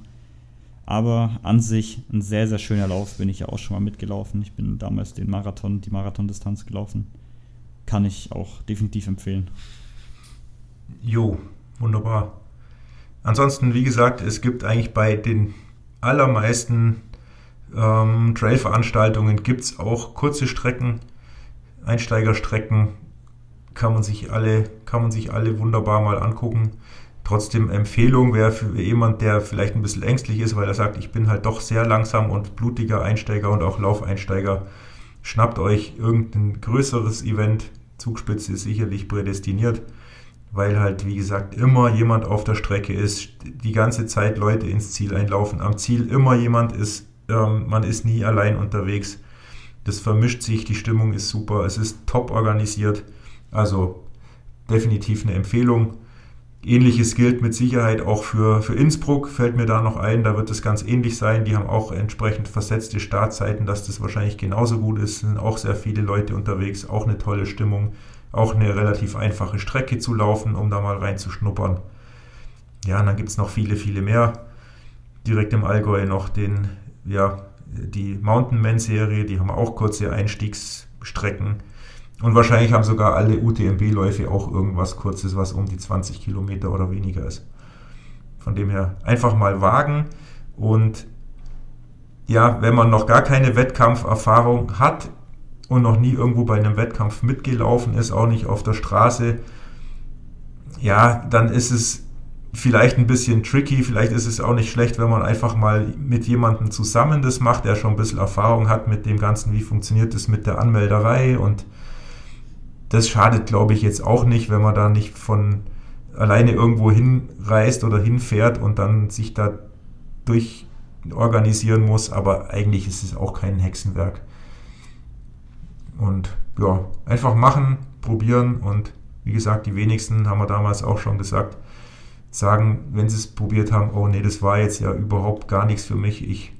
Aber an sich ein sehr, sehr schöner Lauf, bin ich ja auch schon mal mitgelaufen. Ich bin damals den Marathon, die Marathondistanz gelaufen. Kann ich auch definitiv empfehlen. Jo, wunderbar. Ansonsten, wie gesagt, es gibt eigentlich bei den allermeisten ähm, Trail-Veranstaltungen gibt es auch kurze Strecken, Einsteigerstrecken, kann man sich alle, kann man sich alle wunderbar mal angucken. Trotzdem Empfehlung wäre für jemand, der vielleicht ein bisschen ängstlich ist, weil er sagt, ich bin halt doch sehr langsam und blutiger Einsteiger und auch Laufeinsteiger. Schnappt euch irgendein größeres Event. Zugspitze ist sicherlich prädestiniert, weil halt, wie gesagt, immer jemand auf der Strecke ist, die ganze Zeit Leute ins Ziel einlaufen, am Ziel immer jemand ist, ähm, man ist nie allein unterwegs. Das vermischt sich, die Stimmung ist super, es ist top organisiert. Also definitiv eine Empfehlung. Ähnliches gilt mit Sicherheit auch für, für Innsbruck, fällt mir da noch ein. Da wird es ganz ähnlich sein. Die haben auch entsprechend versetzte Startzeiten, dass das wahrscheinlich genauso gut ist. Sind auch sehr viele Leute unterwegs, auch eine tolle Stimmung. Auch eine relativ einfache Strecke zu laufen, um da mal reinzuschnuppern. Ja, und dann gibt es noch viele, viele mehr. Direkt im Allgäu noch den, ja, die Mountain Man Serie, die haben auch kurze Einstiegsstrecken und wahrscheinlich haben sogar alle UTMB-Läufe auch irgendwas Kurzes, was um die 20 Kilometer oder weniger ist. Von dem her einfach mal wagen und ja, wenn man noch gar keine Wettkampferfahrung hat und noch nie irgendwo bei einem Wettkampf mitgelaufen ist, auch nicht auf der Straße, ja, dann ist es vielleicht ein bisschen tricky, vielleicht ist es auch nicht schlecht, wenn man einfach mal mit jemandem zusammen das macht, der schon ein bisschen Erfahrung hat mit dem Ganzen, wie funktioniert das mit der Anmelderei und das schadet, glaube ich, jetzt auch nicht, wenn man da nicht von alleine irgendwo hinreist oder hinfährt und dann sich da durchorganisieren muss. Aber eigentlich ist es auch kein Hexenwerk. Und ja, einfach machen, probieren und wie gesagt, die wenigsten, haben wir damals auch schon gesagt, sagen, wenn sie es probiert haben, oh nee, das war jetzt ja überhaupt gar nichts für mich, ich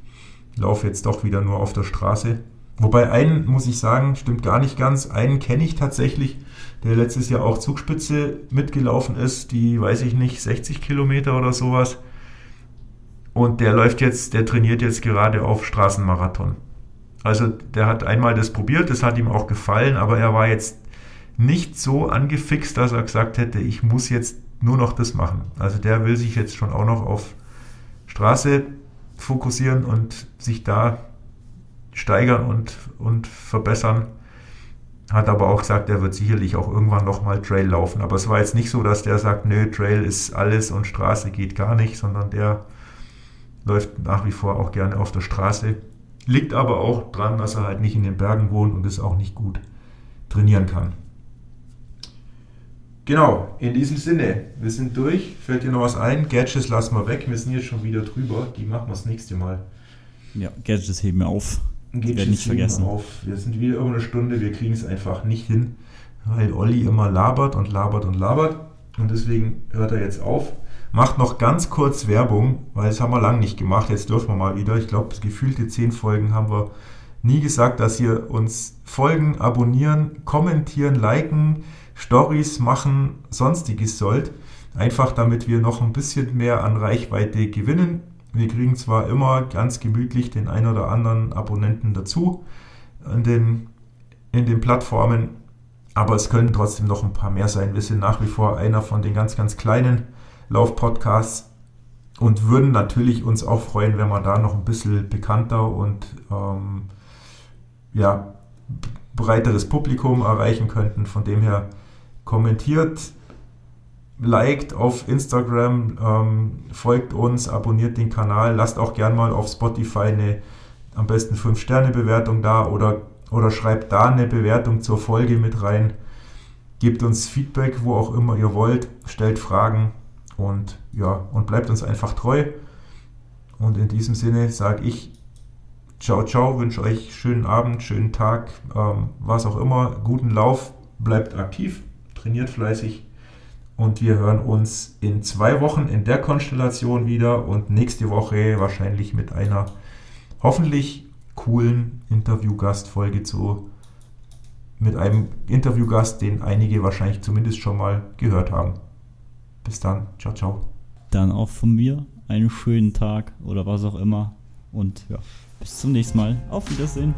laufe jetzt doch wieder nur auf der Straße. Wobei einen, muss ich sagen, stimmt gar nicht ganz. Einen kenne ich tatsächlich, der letztes Jahr auch Zugspitze mitgelaufen ist, die, weiß ich nicht, 60 Kilometer oder sowas. Und der läuft jetzt, der trainiert jetzt gerade auf Straßenmarathon. Also der hat einmal das probiert, das hat ihm auch gefallen, aber er war jetzt nicht so angefixt, dass er gesagt hätte, ich muss jetzt nur noch das machen. Also der will sich jetzt schon auch noch auf Straße fokussieren und sich da steigern und, und verbessern. Hat aber auch gesagt, er wird sicherlich auch irgendwann nochmal Trail laufen. Aber es war jetzt nicht so, dass der sagt, nö, Trail ist alles und Straße geht gar nicht, sondern der läuft nach wie vor auch gerne auf der Straße. Liegt aber auch dran, dass er halt nicht in den Bergen wohnt und es auch nicht gut trainieren kann. Genau, in diesem Sinne, wir sind durch. Fällt dir noch was ein? Gadgets lassen wir weg. Wir sind jetzt schon wieder drüber. Die machen wir das nächste Mal. Ja, Gadgets heben wir auf geht werde nicht vergessen. Auf. Wir sind wieder über eine Stunde, wir kriegen es einfach nicht hin, weil Olli immer labert und labert und labert. Und deswegen hört er jetzt auf. Macht noch ganz kurz Werbung, weil das haben wir lange nicht gemacht. Jetzt dürfen wir mal wieder. Ich glaube, gefühlte zehn Folgen haben wir nie gesagt, dass ihr uns folgen, abonnieren, kommentieren, liken, Stories machen, sonstiges sollt. Einfach damit wir noch ein bisschen mehr an Reichweite gewinnen wir kriegen zwar immer ganz gemütlich den ein oder anderen Abonnenten dazu in den, in den Plattformen, aber es können trotzdem noch ein paar mehr sein. Wir sind nach wie vor einer von den ganz, ganz kleinen Laufpodcasts und würden natürlich uns auch freuen, wenn wir da noch ein bisschen bekannter und ähm, ja, breiteres Publikum erreichen könnten. Von dem her kommentiert, liked auf Instagram, ähm, folgt uns, abonniert den Kanal, lasst auch gern mal auf Spotify eine am besten 5-Sterne-Bewertung da oder, oder schreibt da eine Bewertung zur Folge mit rein. Gebt uns Feedback, wo auch immer ihr wollt, stellt Fragen und ja, und bleibt uns einfach treu. Und in diesem Sinne sage ich ciao, ciao, wünsche euch schönen Abend, schönen Tag, ähm, was auch immer, guten Lauf, bleibt aktiv, trainiert fleißig und wir hören uns in zwei Wochen in der Konstellation wieder und nächste Woche wahrscheinlich mit einer hoffentlich coolen Interviewgastfolge zu mit einem Interviewgast, den einige wahrscheinlich zumindest schon mal gehört haben. Bis dann. Ciao, ciao. Dann auch von mir einen schönen Tag oder was auch immer. Und ja, bis zum nächsten Mal. Auf Wiedersehen.